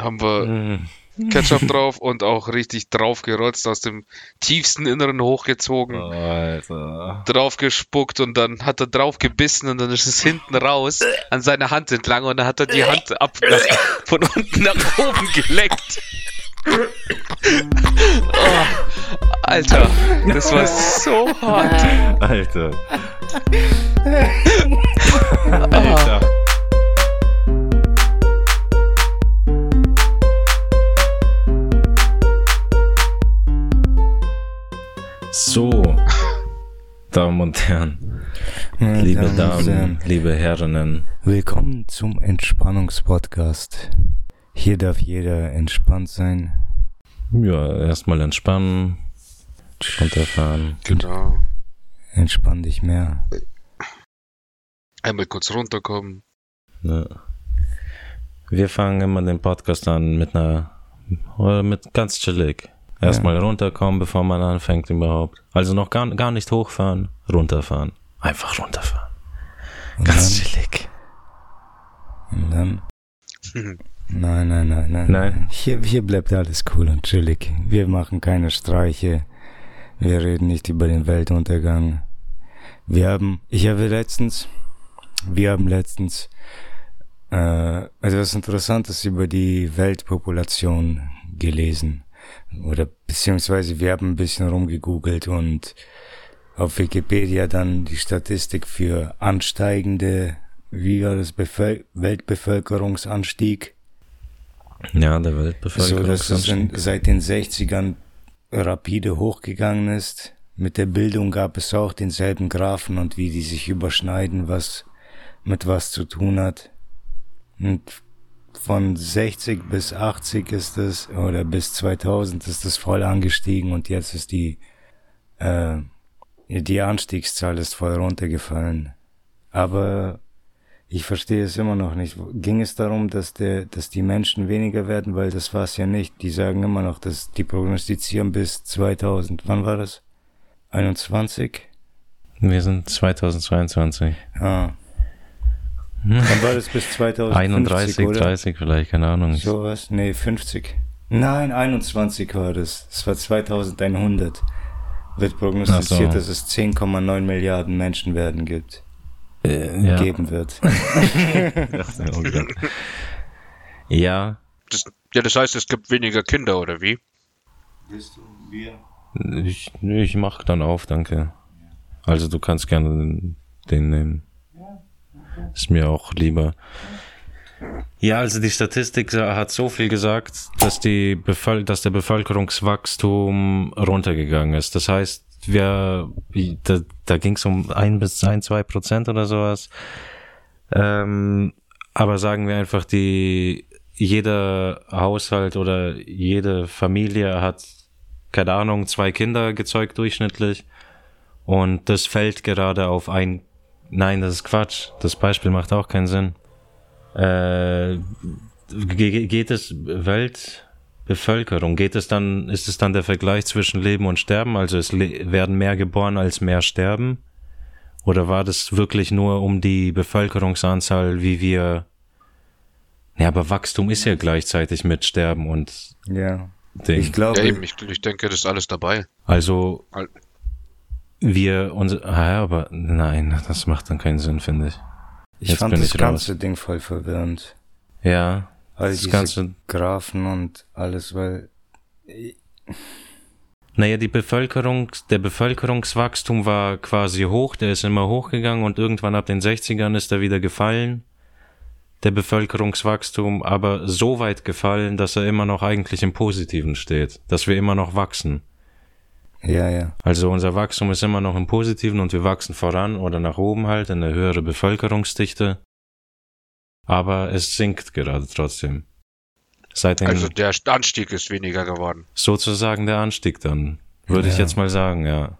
haben wir Hm. Ketchup drauf und auch richtig drauf gerotzt, aus dem tiefsten Inneren hochgezogen, Alter. drauf gespuckt und dann hat er drauf gebissen und dann ist es hinten raus an seiner Hand entlang und dann hat er die Hand ab nach, von unten nach oben geleckt. Oh, Alter, das war so hart. Alter. Alter. So, Damen und Herren, Meine liebe Damen Damen, Herren, liebe Herrinnen, willkommen zum Entspannungspodcast. Hier darf jeder entspannt sein. ja, erstmal entspannen, runterfahren. Genau. Entspann dich mehr. Einmal kurz runterkommen. Ja. Wir fangen immer den Podcast an mit einer, mit ganz chillig. Erstmal runterkommen, bevor man anfängt überhaupt. Also noch gar, gar nicht hochfahren, runterfahren. Einfach runterfahren. Und Ganz dann, chillig. und dann. Nein, nein, nein, nein. Nein. Hier, hier bleibt alles cool und chillig. Wir machen keine Streiche. Wir reden nicht über den Weltuntergang. Wir haben, ich habe letztens, wir haben letztens äh, etwas Interessantes über die Weltpopulation gelesen. Oder beziehungsweise wir haben ein bisschen rumgegoogelt und auf Wikipedia dann die Statistik für ansteigende, wie war das, Bevöl Weltbevölkerungsanstieg. Ja, der So, Weltbevölkerung. dass es seit den 60ern rapide hochgegangen ist. Mit der Bildung gab es auch denselben Graphen und wie die sich überschneiden, was mit was zu tun hat. Und von 60 bis 80 ist es, oder bis 2000 ist es voll angestiegen und jetzt ist die, äh, die Anstiegszahl ist voll runtergefallen. Aber ich verstehe es immer noch nicht. Ging es darum, dass der, dass die Menschen weniger werden, weil das war es ja nicht. Die sagen immer noch, dass die prognostizieren bis 2000. Wann war das? 21? Wir sind 2022. Ah. Wann war das bis 2050, 31, oder? 30 vielleicht, keine Ahnung. Sowas? Nee, 50. Nein, 21 war das. Es war 2100. Wird prognostiziert, so. dass es 10,9 Milliarden Menschen werden gibt, Äh, ja. geben wird. Ja, Das, ja, das heißt, es gibt weniger Kinder, oder wie? Bist du wir? ich, ich mach dann auf, danke. Also du kannst gerne den, den nehmen. Ist mir auch lieber. Ja, also die Statistik hat so viel gesagt, dass die Bevöl dass der Bevölkerungswachstum runtergegangen ist. Das heißt, wir, da, da ging es um ein bis ein, zwei Prozent oder sowas. Ähm, aber sagen wir einfach, die jeder Haushalt oder jede Familie hat, keine Ahnung, zwei Kinder gezeugt durchschnittlich. Und das fällt gerade auf ein. Nein, das ist Quatsch. Das Beispiel macht auch keinen Sinn. Äh, ge- geht es Weltbevölkerung? Geht es dann, ist es dann der Vergleich zwischen Leben und Sterben? Also es werden mehr geboren als mehr sterben? Oder war das wirklich nur um die Bevölkerungsanzahl, wie wir ja, aber Wachstum ist ja gleichzeitig mit Sterben und Ja. Ding. Ich glaube, Ja, eben, ich, ich denke, das ist alles dabei. Also Al- wir uns, ah, aber nein, das macht dann keinen Sinn, finde ich. ich Jetzt fand das ich ganze Ding voll verwirrend. Ja, All das diese Ganze, Graphen und alles, weil naja, die Bevölkerung, der Bevölkerungswachstum war quasi hoch, der ist immer hochgegangen und irgendwann ab den 60ern ist er wieder gefallen. Der Bevölkerungswachstum aber so weit gefallen, dass er immer noch eigentlich im Positiven steht, dass wir immer noch wachsen. Ja, ja. Also unser Wachstum ist immer noch im Positiven und wir wachsen voran oder nach oben halt in eine höhere Bevölkerungsdichte. Aber es sinkt gerade trotzdem. Seit dem Also der Anstieg ist weniger geworden. sozusagen der Anstieg dann, würde ich Ja. jetzt mal sagen, ja.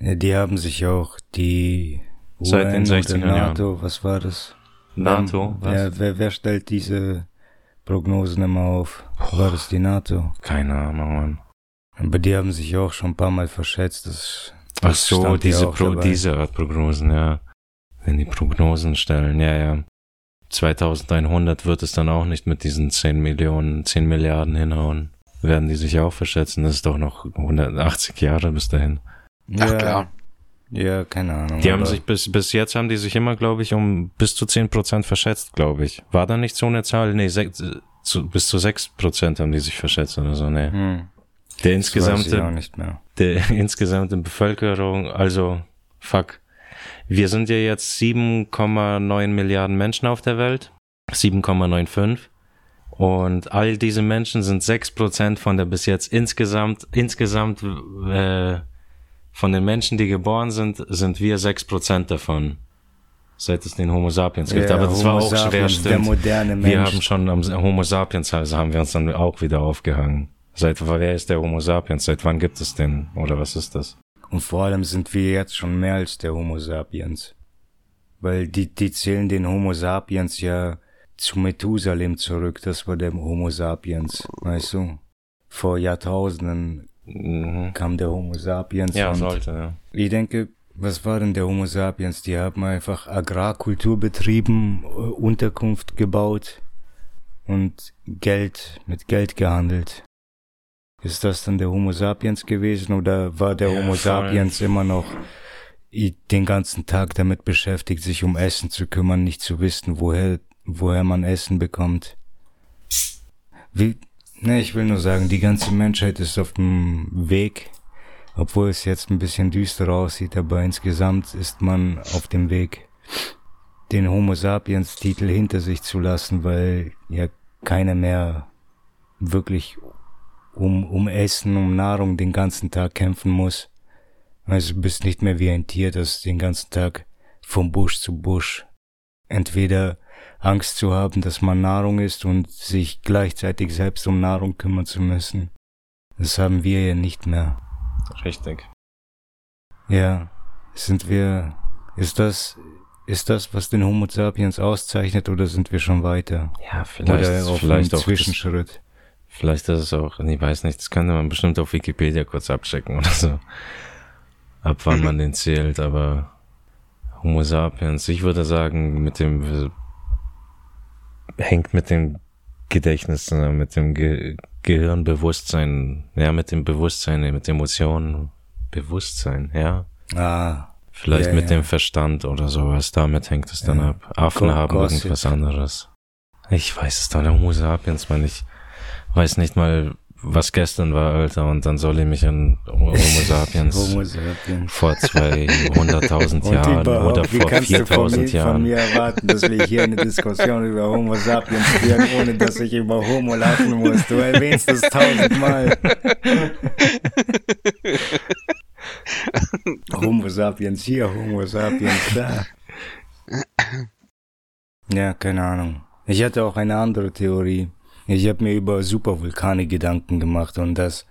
Die haben sich auch die Seit den UN 60er oder Jahren. NATO, was war das? NATO, was? Ja, wer, wer stellt diese Prognosen immer auf? War das die NATO? Keine Ahnung, Mann. Aber die haben sich auch schon ein paar Mal verschätzt. Das, Ach so, diese, auch Pro, diese Art Prognosen, ja. Wenn die Prognosen stellen, ja, ja. 2100 wird es dann auch nicht mit diesen 10 Millionen, 10 Milliarden hinhauen. Werden die sich auch verschätzen? Das ist doch noch 180 Jahre bis dahin. Ach klar. Ja, keine Ahnung. Die haben sich bis, bis jetzt haben die sich immer, glaube ich, um bis zu 10% verschätzt, glaube ich. War da nicht so eine Zahl? Nee, sech, zu, bis zu 6% haben die sich verschätzt oder so, nee. Hm, Der insgesamte, der insgesamte Bevölkerung, also, fuck. Wir sind ja jetzt 7,9 Milliarden Menschen auf der Welt. 7,95. Und all diese Menschen sind 6% von der bis jetzt insgesamt, insgesamt, äh, von den Menschen, die geboren sind, sind wir 6% davon. Seit es den Homo sapiens gibt. Ja, Aber das Homo war auch schwer, sapiens, Der stimmt. moderne Mensch. Wir haben schon am Homo sapiens, also haben wir uns dann auch wieder aufgehangen. Seit wer ist der Homo sapiens? Seit wann gibt es den? Oder was ist das? Und vor allem sind wir jetzt schon mehr als der Homo sapiens. Weil die, die zählen den Homo sapiens ja zu Methusalem zurück. Das war der Homo sapiens, weißt du? Vor Jahrtausenden Mhm. kam der Homo sapiens. Ja, und sollte, ja. Ich denke, was war denn der Homo sapiens? Die haben einfach Agrarkultur betrieben, Unterkunft gebaut und Geld, mit Geld gehandelt. Ist das dann der Homo sapiens gewesen oder war der Ja, Homo sapiens immer noch den ganzen Tag damit beschäftigt, sich um Essen zu kümmern, nicht zu wissen, woher, woher man Essen bekommt? Wie, ne, ich will nur sagen, die ganze Menschheit ist auf dem Weg, obwohl es jetzt ein bisschen düster aussieht, aber insgesamt ist man auf dem Weg, den Homo sapiens Titel hinter sich zu lassen, weil ja keiner mehr wirklich um, um Essen, um Nahrung den ganzen Tag kämpfen muss. Also du bist nicht mehr wie ein Tier, das den ganzen Tag vom Busch zu Busch entweder Angst zu haben, dass man Nahrung isst und sich gleichzeitig selbst um Nahrung kümmern zu müssen. Das haben wir ja nicht mehr. Richtig. Ja, sind wir, ist das, ist das, was den Homo sapiens auszeichnet oder sind wir schon weiter? Ja, vielleicht, oder auf vielleicht auch. Zwischenschritt? Vielleicht ist es auch, ich weiß nicht, das könnte man bestimmt auf Wikipedia kurz abchecken oder so. Ab wann man den zählt, aber Homo sapiens, ich würde sagen, mit dem, hängt mit dem Gedächtnis, äh, mit dem Ge Gehirnbewusstsein, ja, mit dem Bewusstsein, mit Emotionen, Bewusstsein, ja. Ah, Vielleicht Ja, mit ja. dem Verstand oder sowas, damit hängt es dann Ja. ab. Affen Go- haben Gossip. irgendwas anderes. Ich weiß es doch, der Homo sapiens, man, ich weiß nicht mal, was gestern war, Alter, und dann soll ich mich an Homo sapiens Homo sapiens. vor 200.000 Und Jahren oder vor kannst du von 4000 mir, von Jahren. mir erwarten, dass wir hier eine Diskussion über Homo sapiens führen, ohne dass ich über Homo lachen muss? Du erwähnst es tausendmal. Homo sapiens hier, Homo sapiens da. Ja, keine Ahnung. Ich hatte auch eine andere Theorie. Ich habe mir über Supervulkane Gedanken gemacht und das,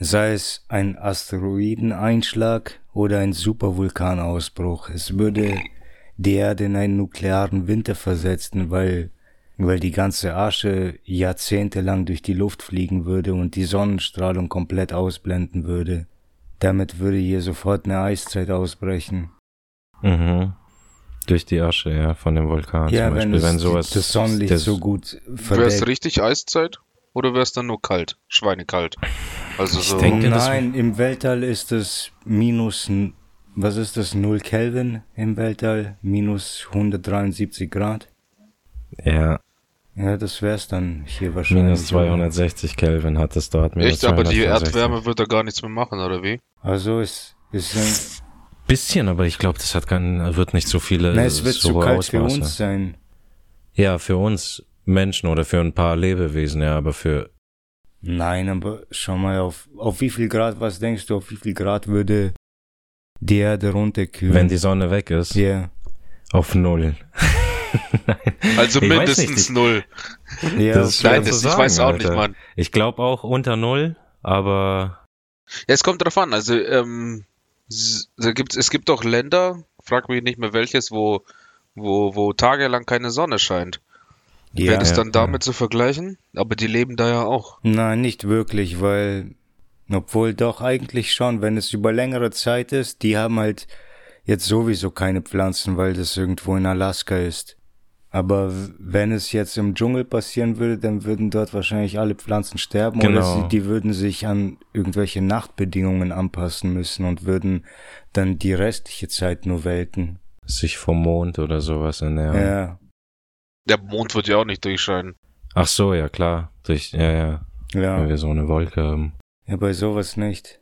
sei es ein Asteroideneinschlag oder ein Supervulkanausbruch, es würde die Erde in einen nuklearen Winter versetzen, weil, weil die ganze Asche jahrzehntelang durch die Luft fliegen würde und die Sonnenstrahlung komplett ausblenden würde. Damit würde hier sofort eine Eiszeit ausbrechen. Mhm. Durch die Asche, ja, von dem Vulkan ja, zum wenn, Beispiel. es, wenn sowas. das Sonnenlicht das- so gut Wäre es verdeckt. richtig Eiszeit? Oder wäre es dann nur kalt? Schweinekalt. Also Ich so. denke, Nein, im Weltall ist es minus, was ist das, 0 Kelvin im Weltall? Minus 173 Grad? Ja, Ja, das wär's dann hier wahrscheinlich. minus 260 Kelvin hat es dort. minus Echt, aber die 265. Erdwärme wird da gar nichts mehr machen, oder wie? Also ist, ist ein, Bisschen, aber ich glaube, das hat kein, wird nicht so viele na, es wird so zu kalt für Ausmaße. uns sein. Ja, für uns Menschen oder für ein paar Lebewesen, ja, aber für Nein, aber schau mal auf, auf wie viel Grad, was denkst du, auf wie viel Grad würde die Erde runterkühlen? wenn die Sonne weg ist, ja, auf null. Nein. Also Ich mindestens nicht, null. ja, Das ist Nein, zu das, sagen, ich weiß auch Alter. nicht, Mann. Ich glaube auch unter null, aber Ja, es kommt drauf an. Also, ähm, da gibt's, es gibt auch Länder, frag mich nicht mehr welches, wo, wo, wo tagelang keine Sonne scheint. ja. Wäre das Ja, dann ja. damit zu vergleichen? Aber die leben da ja auch. Nein, nicht wirklich, weil, obwohl doch eigentlich schon, wenn es über längere Zeit ist, die haben halt jetzt sowieso keine Pflanzen, weil das irgendwo in Alaska ist. Aber wenn es jetzt im Dschungel passieren würde, dann würden dort wahrscheinlich alle Pflanzen sterben oder Genau. sie, die würden sich an irgendwelche Nachtbedingungen anpassen müssen und würden dann die restliche Zeit nur welken. Sich vom Mond oder sowas ernähren. Ja, Der Mond wird ja auch nicht durchscheinen. Ach so, ja klar. Durch, ja, ja. ja, Weil wir so eine Wolke haben. ja, bei sowas nicht.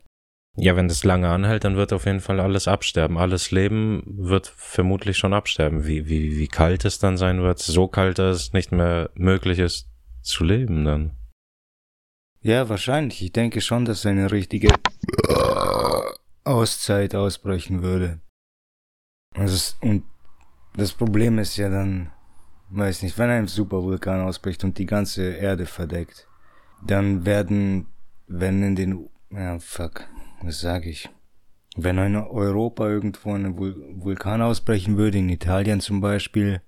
Ja, wenn das lange anhält, dann wird auf jeden Fall alles absterben. Alles Leben wird vermutlich schon absterben. Wie, wie, wie kalt es dann sein wird. So kalt, dass es nicht mehr möglich ist zu leben dann. Ja, wahrscheinlich. Ich denke schon, dass eine richtige Auszeit ausbrechen würde. Das ist, und das Problem ist ja dann, weiß nicht, wenn ein Supervulkan ausbricht und die ganze Erde verdeckt, dann werden, wenn in den, ja, fuck, was sag ich? Wenn in Europa irgendwo ein Vul Vulkan ausbrechen würde, in Italien zum Beispiel,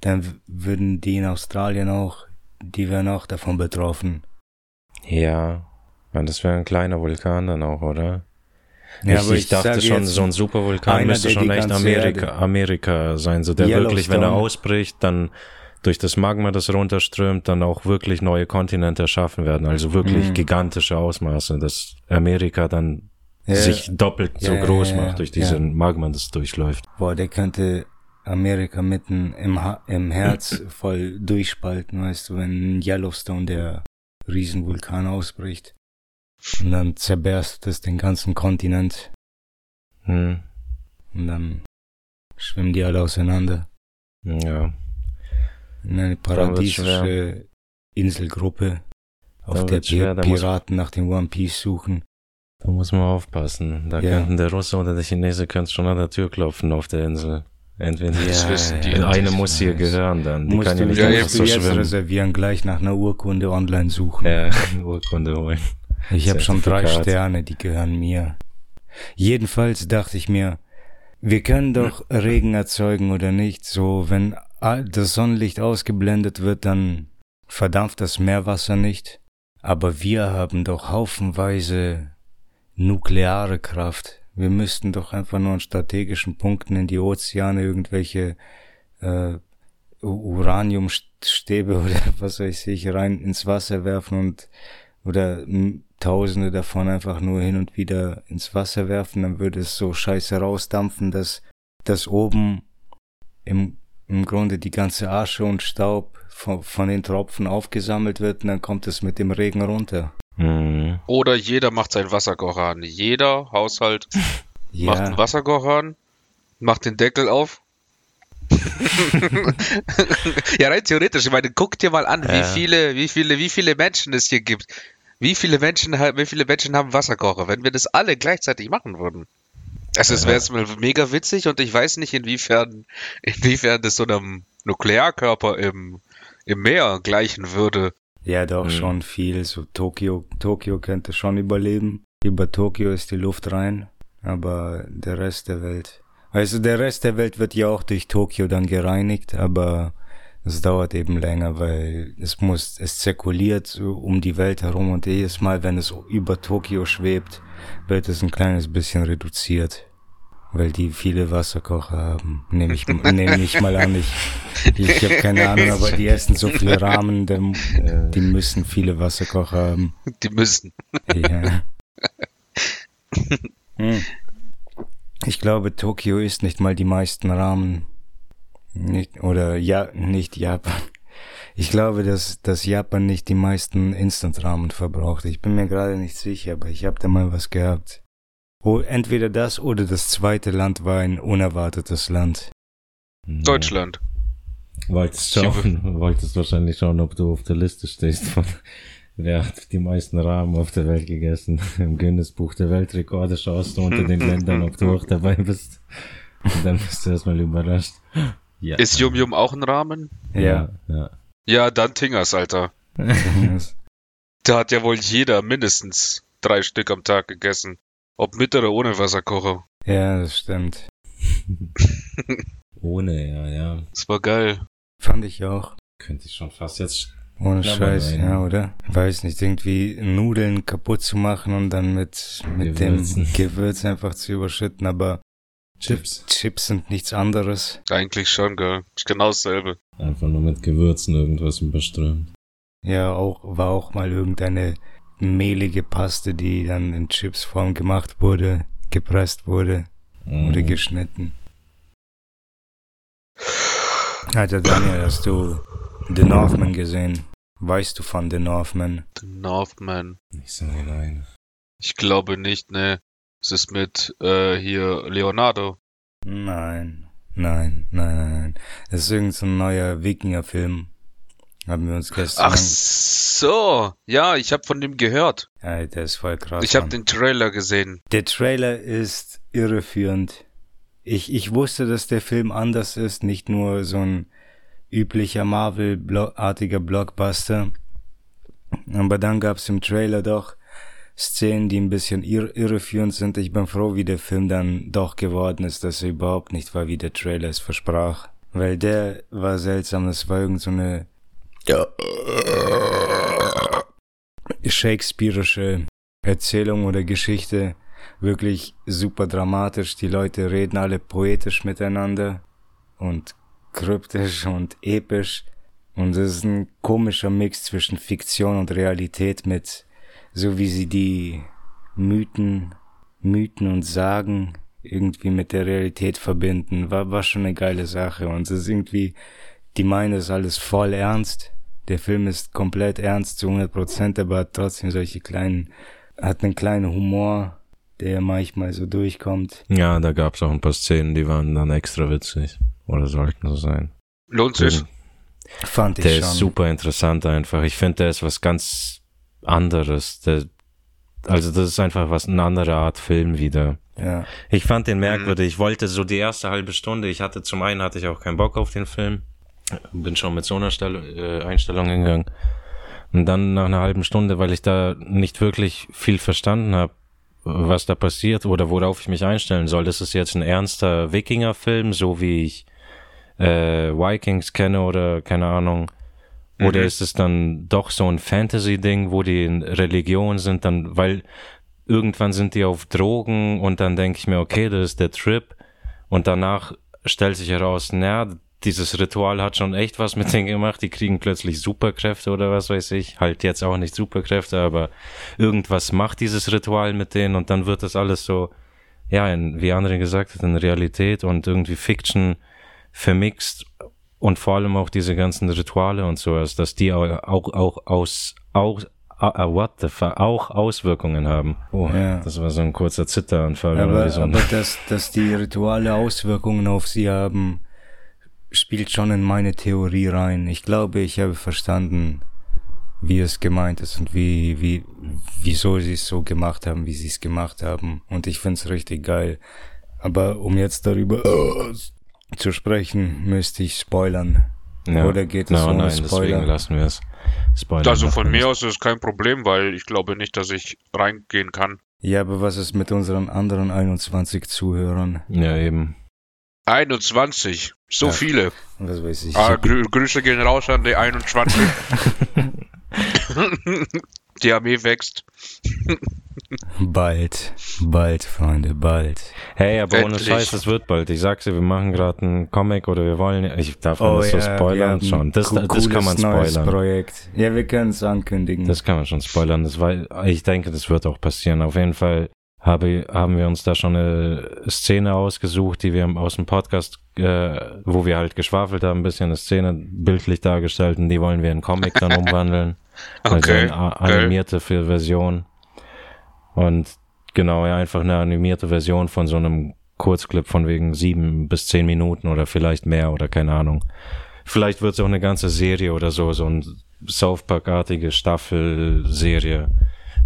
dann würden die in Australien auch, die wären auch davon betroffen. Ja. das wäre ein kleiner Vulkan dann auch, oder? Ja, ich, aber ich dachte sage schon, so ein Supervulkan müsste schon echt Amerika, Amerika sein, so der wirklich, wenn er ausbricht, dann durch das Magma, das runterströmt, dann auch wirklich neue Kontinente erschaffen werden. Also wirklich Mhm. gigantische Ausmaße, dass Amerika dann Ja. sich doppelt so Ja, groß ja, macht durch diesen Magma, das durchläuft. Boah, der könnte Amerika mitten im, ha im Herz voll durchspalten, weißt du, wenn Yellowstone der Riesenvulkan ausbricht. Und dann zerberst es den ganzen Kontinent Hm. und dann schwimmen die alle auseinander Ja. In eine wird's paradiesische Inselgruppe, auf der schwer, Piraten nach dem One Piece suchen. Da muss man aufpassen. Da Ja. könnten der Russe oder der Chinese könnte schon an der Tür klopfen auf der Insel. Entweder wissen die. Und eine muss hier gehören dann. Die Musst kann ja nicht Ja, einfach so jetzt schwimmen. reservieren, gleich nach einer Urkunde online suchen. Ja, Urkunde holen. Ich habe schon drei. Sterne, die gehören mir. Jedenfalls dachte ich mir, wir können doch Regen erzeugen oder nicht. So, wenn das Sonnenlicht ausgeblendet wird, dann verdampft das Meerwasser nicht. Aber wir haben doch haufenweise nukleare Kraft. Wir müssten doch einfach nur an strategischen Punkten in die Ozeane irgendwelche äh, Uraniumstäbe oder was weiß ich rein ins Wasser werfen und oder Tausende davon einfach nur hin und wieder ins Wasser werfen, dann würde es so scheiße rausdampfen, dass, dass oben im, im Grunde die ganze Asche und Staub von, von den Tropfen aufgesammelt wird und dann kommt es mit dem Regen runter. Mhm. Oder jeder macht seinen Wasserkocher an. Jeder Haushalt macht einen Ja, Wasserkocher an, macht den Deckel auf. ja, rein theoretisch. Ich meine, guck dir mal an, wie Ja. viele, wie viele, wie viele Menschen es hier gibt. Wie viele Menschen, wie viele Menschen haben Wasserkocher, wenn wir das alle gleichzeitig machen würden? Also, es wäre jetzt mal mega witzig und ich weiß nicht, inwiefern, inwiefern das so einem Nuklearkörper im, im Meer gleichen würde. ja doch Mhm. schon viel. So Tokio, Tokio könnte schon überleben. Über Tokio ist die Luft rein, aber der Rest der Welt. Also der Rest der Welt wird ja auch durch Tokio dann gereinigt, aber es dauert eben länger, weil es muss, es zirkuliert um die Welt herum und jedes Mal, wenn es über Tokio schwebt, wird es ein kleines bisschen reduziert. Weil die viele Wasserkocher haben. Nehme ich, nehme ich mal an. Ich, ich habe keine Ahnung, aber die essen so viel Rahmen, dann, die müssen viele Wasserkocher haben. Die müssen. Ja. Hm. Ich glaube, Tokio isst nicht mal die meisten Ramen. Nicht, oder ja, nicht Japan. Ich glaube, dass, dass Japan nicht die meisten Instant-Ramen verbraucht. Ich bin mir gerade nicht sicher, aber ich habe da mal was gehabt. Oh, entweder das oder das zweite Land war ein unerwartetes Land. Deutschland. Wolltest, schauen, wolltest wahrscheinlich schauen, ob du auf der Liste stehst von wer hat die meisten Rahmen auf der Welt gegessen. Im Guinness-Buch der Weltrekorde schaust du unter den Ländern, ob du auch dabei bist. Und dann bist du erstmal überrascht. Ja. Ist Yum Yum auch ein Rahmen? Ja, ja. Ja, dann Tingers, Alter. Da hat ja wohl jeder mindestens drei Stück am Tag gegessen. Ob mit oder ohne Wasserkocher. ja, das stimmt. Ohne, ja, ja. Das war geil. Fand ich auch. Könnte ich schon fast jetzt. Ohne Scheiß, rein. ja, oder? Weiß nicht, irgendwie Nudeln kaputt zu machen und dann mit, mit dem. Gewürz einfach zu überschütten, aber Chips. Chips sind nichts anderes. Eigentlich schon, gell. Ist genau dasselbe. Einfach nur mit Gewürzen irgendwas überströmt. Ja, auch, war auch mal irgendeine mehlige Paste, die dann in Chipsform gemacht wurde, gepresst wurde oder Mhm. geschnitten. Alter Daniel, hast du The Northman gesehen? Weißt du von The Northman? The Northman. Ich sage nein. Ich glaube nicht, ne. Es ist mit äh, hier Leonardo. Nein, nein, nein, nein. Das ist irgendein so ein neuer Wikinger-Film. Haben wir uns gestern. Ach so. Ja, ich habe von dem gehört. Ja, der ist voll krass. Ich habe den Trailer gesehen. Der Trailer ist irreführend. Ich, ich wusste, dass der Film anders ist, nicht nur so ein üblicher Marvel-artiger Blockbuster. Aber dann gab's im Trailer doch Szenen, die ein bisschen irr irreführend sind. Ich bin froh, wie der Film dann doch geworden ist, dass er überhaupt nicht war, wie der Trailer es versprach. Weil der war seltsam, das war irgend so eine Shakespeare'ische Erzählung oder Geschichte. Wirklich super dramatisch. Die Leute reden alle poetisch miteinander und kryptisch und episch. Und es ist ein komischer Mix zwischen Fiktion und Realität mit, so wie sie die Mythen, Mythen und Sagen irgendwie mit der Realität verbinden. War, war schon eine geile Sache. Und es ist irgendwie, die meinen es alles voll ernst. Der Film ist komplett ernst zu 100 Prozent, aber hat trotzdem solche kleinen, hat einen kleinen Humor, der manchmal so durchkommt. Ja, da gab's auch ein paar Szenen, die waren dann extra witzig. Oder sollten so sein. Lohnt sich. Fand ich Der schon. ist super interessant einfach. Ich finde, der ist was ganz anderes. Der, also das ist einfach was, eine andere Art Film wieder. Ja. Ich fand den merkwürdig. Ich wollte so die erste halbe Stunde, ich hatte zum einen hatte ich auch keinen Bock auf den Film. Bin schon mit so einer Stell äh, Einstellung hingegangen. Und dann nach einer halben Stunde, weil ich da nicht wirklich viel verstanden habe, was da passiert oder worauf ich mich einstellen soll. Das ist jetzt ein ernster Wikinger-Film, so wie ich äh, Vikings kenne oder keine Ahnung. Oder Mhm. ist es dann doch so ein Fantasy-Ding, wo die in Religion sind, dann, weil irgendwann sind die auf Drogen und dann denke ich mir, okay, das ist der Trip. Und danach stellt sich heraus, naja, dieses Ritual hat schon echt was mit denen gemacht. Die kriegen plötzlich Superkräfte oder was weiß ich. Halt jetzt auch nicht Superkräfte, aber irgendwas macht dieses Ritual mit denen und dann wird das alles so, ja, in, wie andere gesagt hat, in Realität und irgendwie Fiction vermixt und vor allem auch diese ganzen Rituale und sowas, dass die auch, auch, auch aus, auch, uh, what the fuck, auch Auswirkungen haben. Oh, Ja. das war so ein kurzer Zitteranfall. Aber, oder so aber dass, dass die Rituale Auswirkungen auf sie haben, spielt schon in meine Theorie rein. Ich glaube, ich habe verstanden, wie es gemeint ist und wie, wie, wieso sie es so gemacht haben, wie sie es gemacht haben. Und ich find's richtig geil. Aber um jetzt darüber äh, zu sprechen, müsste ich spoilern. ja. Oder geht es no, ohne nein, Spoiler? deswegen lassen wir es. Spoiler Also von mir aus ist es kein Problem, weil ich glaube nicht, dass ich reingehen kann. Ja, aber was ist mit unseren anderen 21 Zuhörern? Ja, eben. 21. So Ja. viele. Was weiß ich. Ah, Grü Grüße gehen raus an die 21. die Armee wächst. Bald, bald, Freunde, bald. Hey, aber ohne Endlich. Scheiß, es wird bald. Ich sag's dir, wir machen gerade einen Comic oder wir wollen, ich darf man das so wir spoilern schon. Das, co- das kann man spoilern. Projekt. Ja, wir können es ankündigen. Das kann man schon spoilern. Das war, ich denke, das wird auch passieren. Auf jeden Fall habe, haben wir uns da schon eine Szene ausgesucht, die wir aus dem Podcast, äh, wo wir halt geschwafelt haben, ein bisschen eine Szene bildlich dargestellt und die wollen wir in Comic dann umwandeln. Also Okay. eine a- geil. animierte für Version. Und genau, ja, einfach eine animierte Version von so einem Kurzclip von wegen sieben bis zehn Minuten oder vielleicht mehr oder keine Ahnung. Vielleicht wird es auch eine ganze Serie oder so, so ein South Park-artige Staffelserie.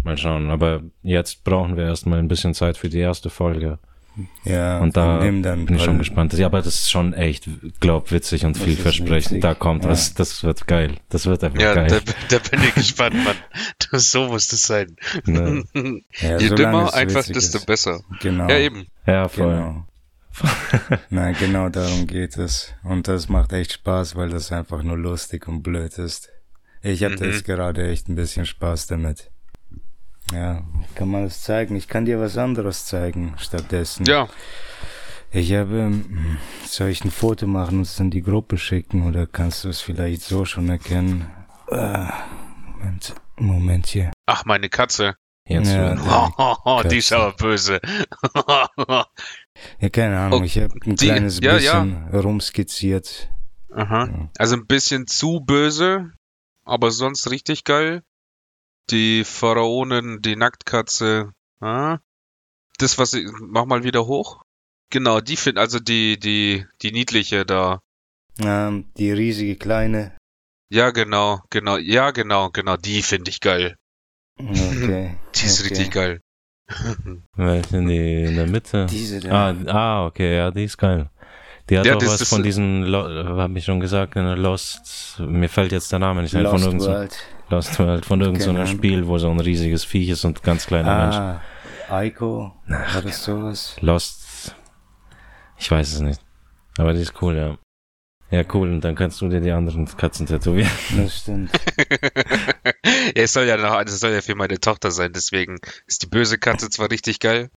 Mal schauen. Aber jetzt brauchen wir erstmal ein bisschen Zeit für die erste Folge. Ja, Und da bin ich schon gespannt. Ja, aber das ist schon echt, glaub, witzig und vielversprechend. Da kommt ja. was. Das wird geil. Das wird einfach Ja, da, geil. da bin ich gespannt, Mann. Das, so muss das sein. Ne? Ja, Je dümmer es einfach, desto ist. besser. Genau. Ja, eben. Ja, voll. Genau. Nein, genau darum geht es. Und das macht echt Spaß, weil das einfach nur lustig und blöd ist. Ich hatte Mhm. jetzt gerade echt ein bisschen Spaß damit. Ja, kann man es zeigen? Ich kann dir was anderes zeigen stattdessen. Ja, Ich habe, ähm, soll ich ein Foto machen und es in die Gruppe schicken oder kannst du es vielleicht so schon erkennen? Äh, Moment, Moment hier. Ach, meine Katze. Jetzt Ja, da- die ist aber böse. Ja, keine Ahnung, Oh, ich habe ein die- kleines ja, ja. bisschen rumskizziert. Aha. Also ein bisschen zu böse, aber sonst richtig geil. Die Pharaonen, die Nacktkatze. Ah. Das, was ich, mach mal wieder hoch. Genau, die finden, also die, die, die niedliche da. Ähm, die riesige kleine. Ja, genau, genau, ja, genau, genau, die finde ich geil. Okay. Die ist okay. richtig geil. Welche in, die, in der Mitte? Diese da. Ah, ah, okay, ja, die ist geil. Die hat Ja, auch was von diesen, habe ich schon gesagt, der Lost, mir fällt jetzt der Name nicht ein, von Lost irgendeinem World. Lost World, von irgendeinem Keine Ahnung. Spiel, wo so ein riesiges Viech ist und ganz kleine Menschen. Ah, Aiko. War das sowas? Lost, ich weiß es nicht. Aber die ist cool, ja. Ja, cool, und dann kannst du dir die anderen Katzen tätowieren. Das stimmt. ja, es soll ja noch, es soll ja für meine Tochter sein, deswegen ist die böse Katze zwar richtig geil,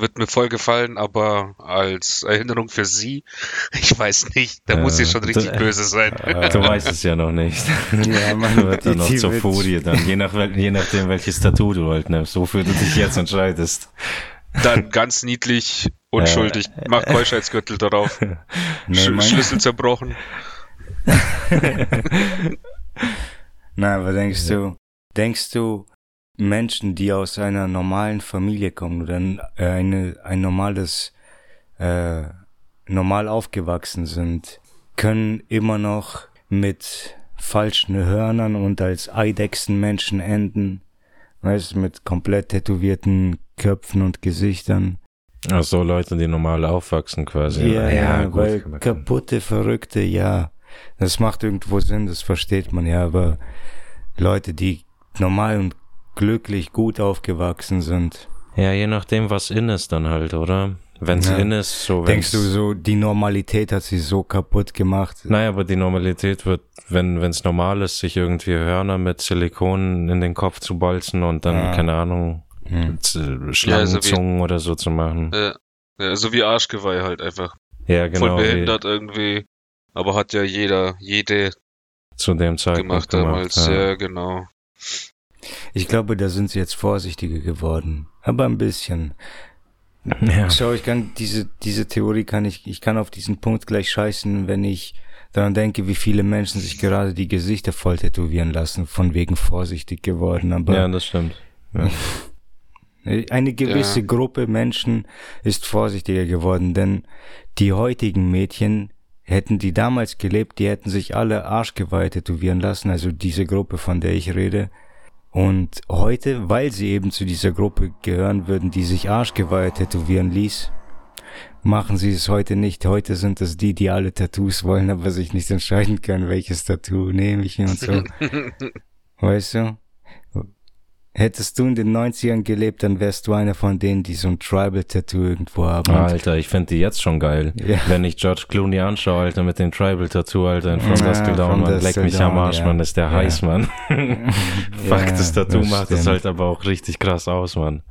wird mir voll gefallen, aber als Erinnerung für sie, ich weiß nicht, da muss sie Äh, schon richtig du- böse sein. Du weißt es ja noch nicht. Ja, man, wird dann noch zur Furie dann, je, nach, je nachdem welches Tattoo du halt nimmst, wofür du dich jetzt entscheidest. Dann ganz niedlich, unschuldig, mach Keuschheitsgürtel darauf, Nee, Sch mein- Schlüssel zerbrochen. Nein, aber denkst du, denkst du, Menschen, die aus einer normalen Familie kommen oder ein, äh, eine, ein normales, äh, normal aufgewachsen sind, können immer noch mit falschen Hörnern und als Eidechsenmenschen enden? Weißt du, mit komplett tätowierten Köpfen und Gesichtern. Ach so, Leute, die normal aufwachsen quasi. Ja, ja, gut, weil kaputte, verrückte, ja, das macht irgendwo Sinn, das versteht man ja, aber Leute, die normal und glücklich gut aufgewachsen sind, Ja, je nachdem, was in ist dann halt, oder? Wenn's Ja. in ist, so denkst du so, die Normalität hat sie so kaputt gemacht? Naja, aber die Normalität wird, wenn es normal ist, sich irgendwie Hörner mit Silikon in den Kopf zu bolzen und dann, Ja. keine Ahnung, Hm. Schlangenzungen oder so zu machen. Äh, ja, so wie Arschgeweih halt einfach. Ja, genau. Voll wie behindert irgendwie. Aber hat ja jeder, jede Zu dem Zeitpunkt gemacht damals. ja. Ja, genau. Ich glaube, da sind sie jetzt vorsichtiger geworden, aber ein bisschen. Ja. Schau, ich kann diese, diese Theorie kann ich, ich kann auf diesen Punkt gleich scheißen, wenn ich daran denke, wie viele Menschen sich gerade die Gesichter voll tätowieren lassen, von wegen vorsichtig geworden, aber ja, das stimmt. Ja. eine gewisse Ja. Gruppe Menschen ist vorsichtiger geworden, denn die heutigen Mädchen hätten die damals gelebt, die hätten sich alle Arschgeweih tätowieren lassen, also diese Gruppe, von der ich rede. Und heute, weil sie eben zu dieser Gruppe gehören würden, die sich Arschgeweih tätowieren ließ, machen sie es heute nicht. Heute sind es die, die alle Tattoos wollen, aber sich nicht entscheiden können, welches Tattoo nehme ich und so. Weißt du? Hättest du in den 90ern gelebt, dann wärst du einer von denen, die so ein Tribal-Tattoo irgendwo haben. Alter, ich finde die jetzt schon geil. Ja. Wenn ich George Clooney anschaue, Alter, mit dem Tribal-Tattoo, Alter, in From Ja, Dusk Till Dawn, man, leck mich am Arsch, ja. man, ist der Ja. heiß, man. Fuck, das Tattoo das macht es stimmt. halt aber auch richtig krass aus, man.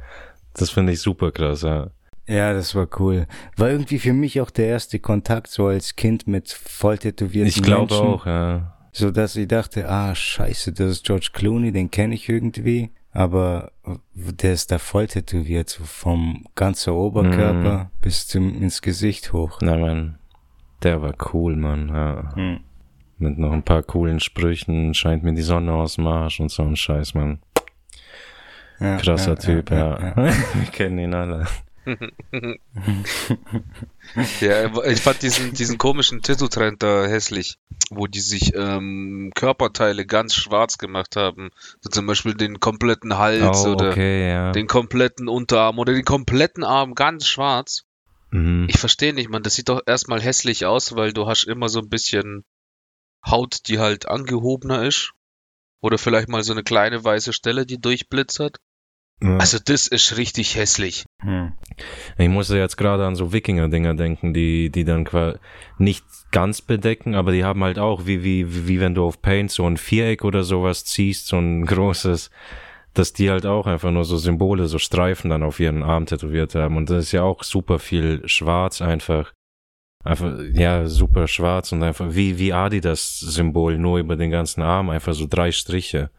Das finde ich super krass, ja. Ja, das war cool. War irgendwie für mich auch der erste Kontakt so als Kind mit voll tätowierten Ich glaube Menschen. auch, ja. So dass ich dachte, ah, scheiße, das ist George Clooney, den kenne ich irgendwie. Aber der ist da voll tätowiert, so vom ganzen Oberkörper Mhm. bis zum, ins Gesicht hoch. Na, man, der war cool, man, ja. Hm. Mit noch ein paar coolen Sprüchen, scheint mir die Sonne aus dem Arsch und so ein Scheiß, man. Ja, Krasser ja, Typ, ja. ja. Wir kennen ihn alle. Ja, ich fand diesen, diesen komischen Tattoo-Trend da hässlich, wo die sich ähm, Körperteile ganz schwarz gemacht haben. So zum Beispiel den kompletten Hals Oh, oder okay, ja. den kompletten Unterarm oder den kompletten Arm ganz schwarz. Mhm. Ich verstehe nicht, man, das sieht doch erstmal hässlich aus, weil du hast immer so ein bisschen Haut, die halt angehobener ist. Oder vielleicht mal so eine kleine weiße Stelle, die durchblitzert. Ja. Also das ist richtig hässlich. Hm. Ich musste jetzt gerade an so Wikinger-Dinger denken, die, die dann quasi nicht ganz bedecken, aber die haben halt auch, wie, wie, wie wenn du auf Paint so ein Viereck oder sowas ziehst, so ein großes, dass die halt auch einfach nur so Symbole, so Streifen dann auf ihren Arm tätowiert haben. Und das ist ja auch super viel schwarz einfach. Einfach, ja, super schwarz und einfach wie, wie Adidas-Symbol, nur über den ganzen Arm, einfach so drei Striche.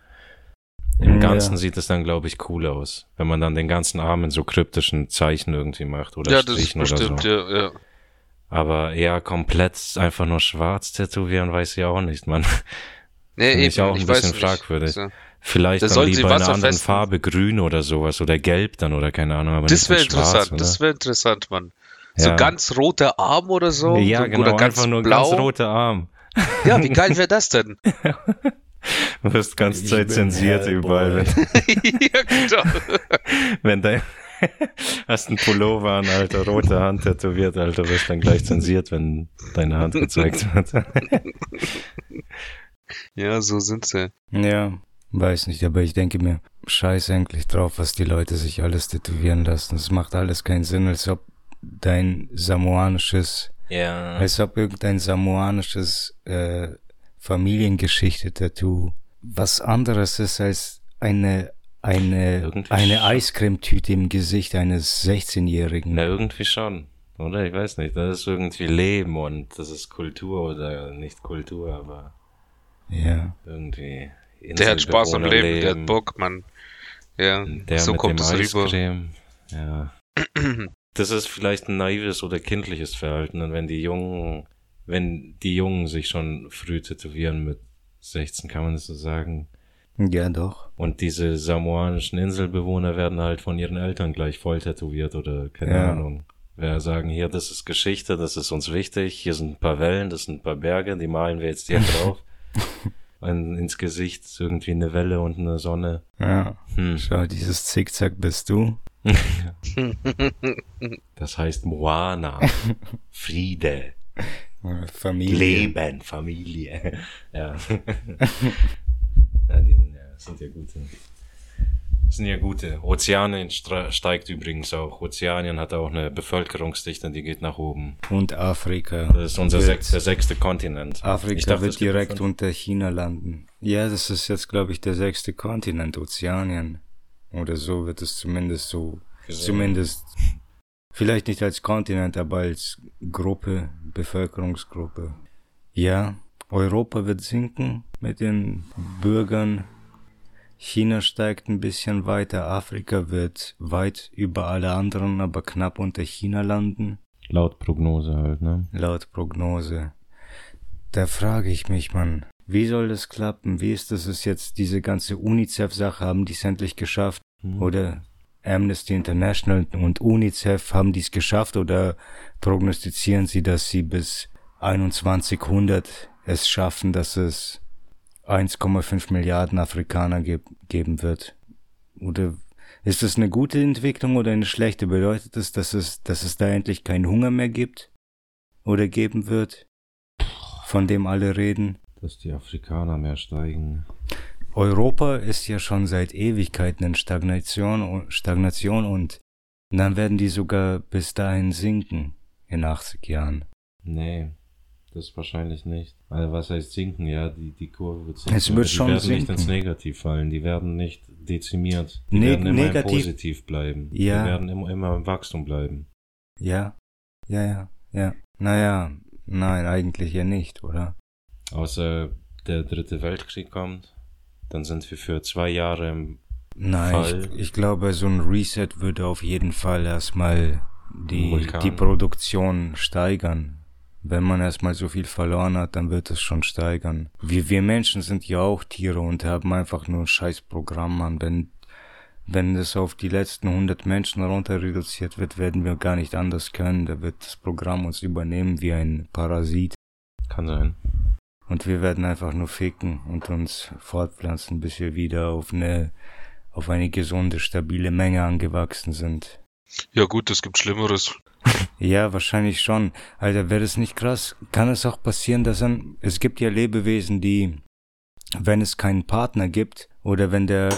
Im Ja. Ganzen sieht es dann, glaube ich, cool aus, wenn man dann den ganzen Arm in so kryptischen Zeichen irgendwie macht oder ja, das Strichen oder bestimmt, so. ja, ja. Aber eher komplett einfach nur schwarz tätowieren, weiß ich auch nicht, man. Nee, Finde ich eben, auch ein weiß bisschen fragwürdig. So. Vielleicht Da dann lieber in einer anderen Farbe, grün oder sowas, oder gelb dann oder keine Ahnung, aber Das nicht wäre in schwarz, interessant, oder? das wäre interessant, Mann. So Ja. ganz roter Arm oder so. ja, so, genau, oder ganz einfach nur blau. ganz roter Arm. Ja, wie geil wäre das denn? Du wirst ganz Ich Zeit zensiert Hellboy. überall, wenn, ja, genau. wenn dein hast einen Pullover an, Alter, rote Hand tätowiert, Alter, wirst dann gleich zensiert, wenn deine Hand gezeigt wird. Ja, so sind sie. Ja, weiß nicht, aber ich denke mir, scheiß eigentlich drauf, was die Leute sich alles tätowieren lassen. Es macht alles keinen Sinn, als ob dein samoanisches, ja. als ob irgendein samoanisches äh, Familiengeschichte-Tattoo was anderes ist als eine eine Irgendwie eine schon. Eiscremetüte im Gesicht eines 16-Jährigen. Na, irgendwie schon. Oder? Ich weiß nicht. Das ist irgendwie Leben und das ist Kultur oder nicht Kultur, aber Ja. irgendwie. Der hat Spaß am Leben, der hat. Bock, Mann. Ja, Der so mit kommt es rüber. Ja. Das ist vielleicht ein naives oder kindliches Verhalten. Und wenn die Jungen, wenn die Jungen sich schon früh tätowieren mit 16, kann man das so sagen. Ja, doch. Und diese samoanischen Inselbewohner werden halt von ihren Eltern gleich voll tätowiert oder keine Ja. Ahnung. Wir sagen hier, das ist Geschichte, das ist uns wichtig. Hier sind ein paar Wellen, das sind ein paar Berge, die malen wir jetzt hier drauf. Und ins Gesicht irgendwie eine Welle und eine Sonne. Ja. Hm. Schau, dieses Zickzack bist du. Das heißt Moana. Friede. Familie. Leben, Familie. Ja. ja, die, ja, sind ja gute. Das sind ja gute. Ozeanien steigt übrigens auch. Ozeanien hat auch eine Bevölkerungsdichte, die geht nach oben. Und Afrika. Das ist unser sech der sechste Kontinent. Afrika dachte, wird direkt fünf. unter China landen. Ja, das ist jetzt, glaube ich, der sechste Kontinent, Ozeanien. Oder so wird es zumindest so, Gesehen. zumindest, vielleicht nicht als Kontinent, aber als Gruppe, Bevölkerungsgruppe. Ja, Europa wird sinken mit den Bürgern. China steigt ein bisschen weiter. Afrika wird weit über alle anderen, aber knapp unter China landen. Laut Prognose halt, ne? laut Prognose. Da frage ich mich, Mann, wie soll das klappen? Wie ist das es jetzt, diese ganze UNICEF-Sache, haben die es endlich geschafft? Mhm. Oder Amnesty International und UNICEF haben die es geschafft oder prognostizieren sie, dass sie bis 2100 es schaffen, dass es 1,5 Milliarden Afrikaner ge geben wird? Oder ist das eine gute Entwicklung oder eine schlechte? Bedeutet es, dass es, dass es da endlich keinen Hunger mehr gibt? Oder geben wird? Von dem alle reden? Dass die Afrikaner mehr steigen. Europa ist ja schon seit Ewigkeiten in Stagnation und, Stagnation und dann werden die sogar bis dahin sinken in 80 Jahren. Nee, das wahrscheinlich nicht. Also was heißt sinken? Ja, die, die Kurve wird sinken. Es wird die schon werden nicht sinken. ins Negativ fallen. Die werden nicht dezimiert. Die Ne- werden immer negativ- Positiv bleiben. Ja. Die werden immer, immer im Wachstum bleiben. Ja, ja, ja, ja. Naja, nein, eigentlich ja nicht, oder? Außer der dritte Weltkrieg kommt, dann sind wir für zwei Jahre im Nein, Fall. ich, ich glaube, so ein Reset würde auf jeden Fall erstmal die, Vulkan. die Produktion steigern. Wenn man erstmal so viel verloren hat, dann wird es schon steigern. Wir, wir Menschen sind ja auch Tiere und haben einfach nur ein scheiß Programm, Mann. Wenn, wenn es auf die letzten 100 Menschen runter reduziert wird, werden wir gar nicht anders können. Da wird das Programm uns übernehmen wie ein Parasit. Kann sein. Und wir werden einfach nur ficken und uns fortpflanzen, bis wir wieder auf eine, auf eine gesunde, stabile Menge angewachsen sind. Ja gut, es gibt Schlimmeres. Ja, wahrscheinlich schon. Alter, wäre das nicht krass? Kann es auch passieren, dass dann, es gibt ja Lebewesen, die, wenn es keinen Partner gibt oder wenn der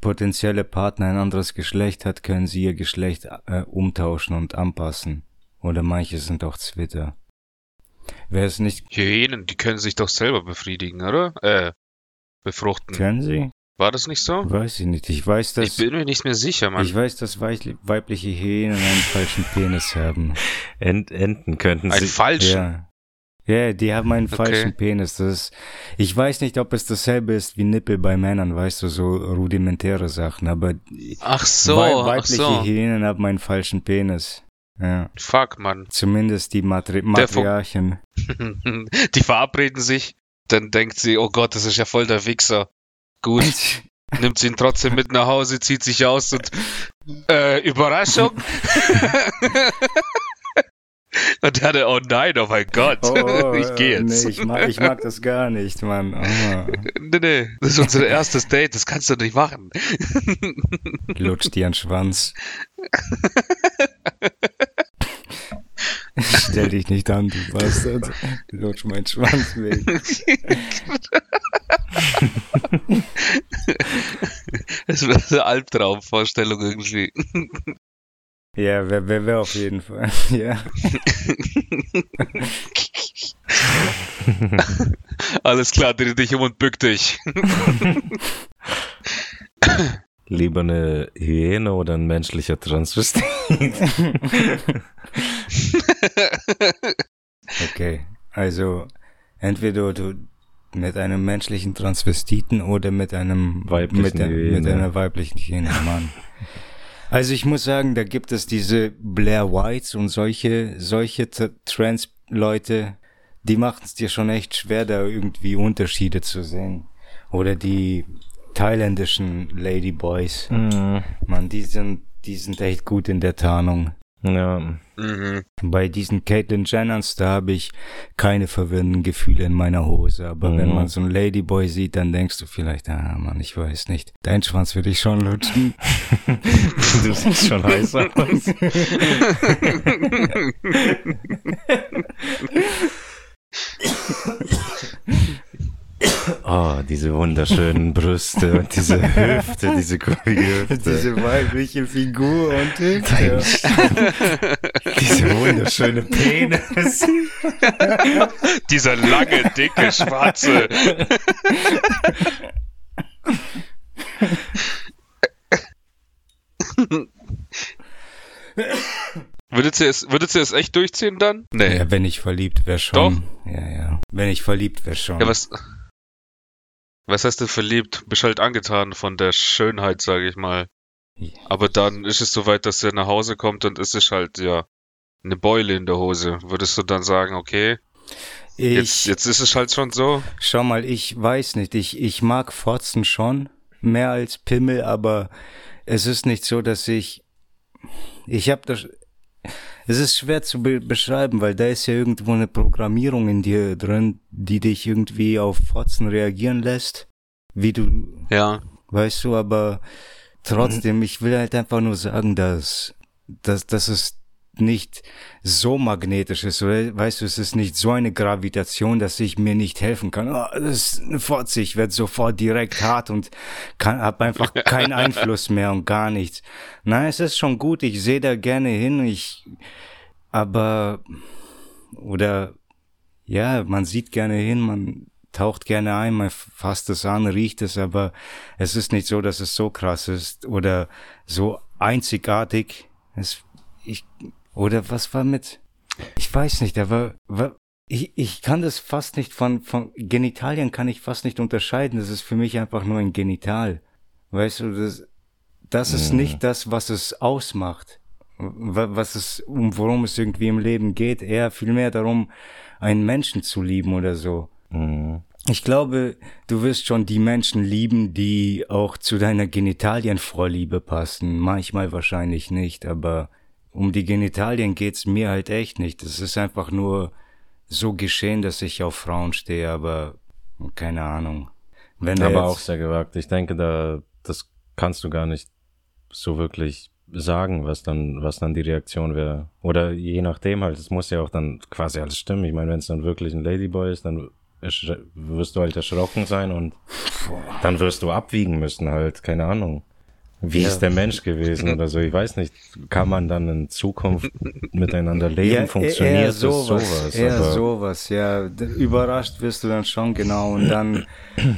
potenzielle Partner ein anderes Geschlecht hat, können sie ihr Geschlecht äh, umtauschen und anpassen. Oder manche sind auch Zwitter. Wäre es nicht, Hyänen, die können sich doch selber befriedigen, oder? Äh, befruchten. können sie? War das nicht so? Weiß ich nicht. Ich weiß, dass Ich bin mir nicht mehr sicher, Mann. ich weiß, dass weich- weibliche Hyänen einen falschen Penis haben. Ent Enten könnten Ein sie. falschen. Ja. Ja, die haben einen Okay. falschen Penis. Das ist, ich weiß nicht, ob es dasselbe ist wie Nippel bei Männern, weißt du, so rudimentäre Sachen, aber Ach so, wei- ach weibliche so. Hyänen haben einen falschen Penis. Ja. Fuck, Mann. Zumindest die Matri Matriarchen. Die verabreden sich, dann denkt sie, oh Gott, das ist ja voll der Wichser. Gut, nimmt sie ihn trotzdem mit nach Hause, zieht sich aus und äh, Überraschung. und dann, oh nein, oh mein Gott, ich gehe jetzt. Nee, ich mag, ich mag das gar nicht, Mann. Oh. Nee, nee, das ist unser erstes Date, das kannst du nicht machen. Lutscht dir einen Schwanz. Stell dich nicht an, du Bastard. Lutsch meinen Schwanz weg. Das wäre eine Albtraumvorstellung irgendwie. Ja, wer, wer, wer auf jeden Fall. Ja. Alles klar, dreh dich um und bück dich. Lieber eine Hyäne oder ein menschlicher Transvestit? Okay. Also, entweder du mit einem menschlichen Transvestiten oder mit einem Weiblichen mit, der, mit einer weiblichen Hyäne, Mann. Also ich muss sagen, da gibt es diese Blair Whites und solche, solche Trans-Leute, die machen es dir schon echt schwer, da irgendwie Unterschiede zu sehen. Oder die thailändischen Ladyboys. Mhm. Man, die sind, die sind echt gut in der Tarnung. Ja. Mhm. Bei diesen Caitlyn Jenners, da habe ich keine verwirrenden Gefühle in meiner Hose. Aber Mhm. wenn man so einen Ladyboy sieht, dann denkst du vielleicht, ah Mann, ich weiß nicht. Dein Schwanz würde ich schon lutschen. Du siehst schon heiß aus. Oh, diese wunderschönen Brüste und diese Hüfte, diese kurvige Hüfte. Diese weibliche Figur und Dein diese wunderschöne Penis. Dieser lange, dicke, schwarze. Würdet ihr, es, würdet ihr es echt durchziehen dann? Nee. Ja, wenn ich verliebt wäre schon. Ja, ja. Wenn ich verliebt wäre schon. Ja, was, was heißt denn verliebt? Bist halt angetan von der Schönheit, sage ich mal. Aber dann ist es soweit, dass er nach Hause kommt und es ist halt, ja, eine Beule in der Hose. Würdest du dann sagen, okay, ich, jetzt, jetzt ist es halt schon so? Schau mal, ich weiß nicht, ich, ich mag Fotzen schon mehr als Pimmel, aber es ist nicht so, dass ich, ich habe das, es ist schwer zu be beschreiben, weil da ist ja irgendwo eine Programmierung in dir drin, die dich irgendwie auf Fotzen reagieren lässt, wie du, Ja. weißt du, aber trotzdem, ich will halt einfach nur sagen, dass, dass, dass es nicht so magnetisch ist, oder? Weißt du, es ist nicht so eine Gravitation, dass ich mir nicht helfen kann. Oh, das ist eine Fotze, ich werde sofort direkt hart und kann, hab einfach keinen Einfluss mehr und gar nichts. Nein, es ist schon gut, ich sehe da gerne hin, ich, aber, oder, ja, man sieht gerne hin, man taucht gerne ein, man fasst es an, riecht es, aber es ist nicht so, dass es so krass ist oder so einzigartig. Es, ich, oder was war mit, ich weiß nicht, aber ich, ich kann das fast nicht von, von Genitalien kann ich fast nicht unterscheiden. Das ist für mich einfach nur ein Genital. Weißt du, das, das ist Mhm. nicht das, was es ausmacht. Wa- Was es, um worum es irgendwie im Leben geht. Eher vielmehr darum, einen Menschen zu lieben oder so. Mhm. Ich glaube, du wirst schon die Menschen lieben, die auch zu deiner Genitalienvorliebe passen. Manchmal wahrscheinlich nicht, aber um die Genitalien geht's mir halt echt nicht. Es ist einfach nur so geschehen, dass ich auf Frauen stehe, aber keine Ahnung. Wenn Aber auch sehr gewagt. Ich denke, da, das kannst du gar nicht so wirklich sagen, was dann, was dann die Reaktion wäre. Oder je nachdem halt, es muss ja auch dann quasi alles stimmen. Ich meine, wenn es dann wirklich ein Ladyboy ist, dann wirst du halt erschrocken sein und dann wirst du abwiegen müssen halt, keine Ahnung. Wie Ja. ist der Mensch gewesen oder so. Ich weiß nicht, kann man dann in Zukunft miteinander leben? Funktioniert eher sowas, sowas? Eher aber- sowas, ja. Überrascht wirst du dann schon genau und dann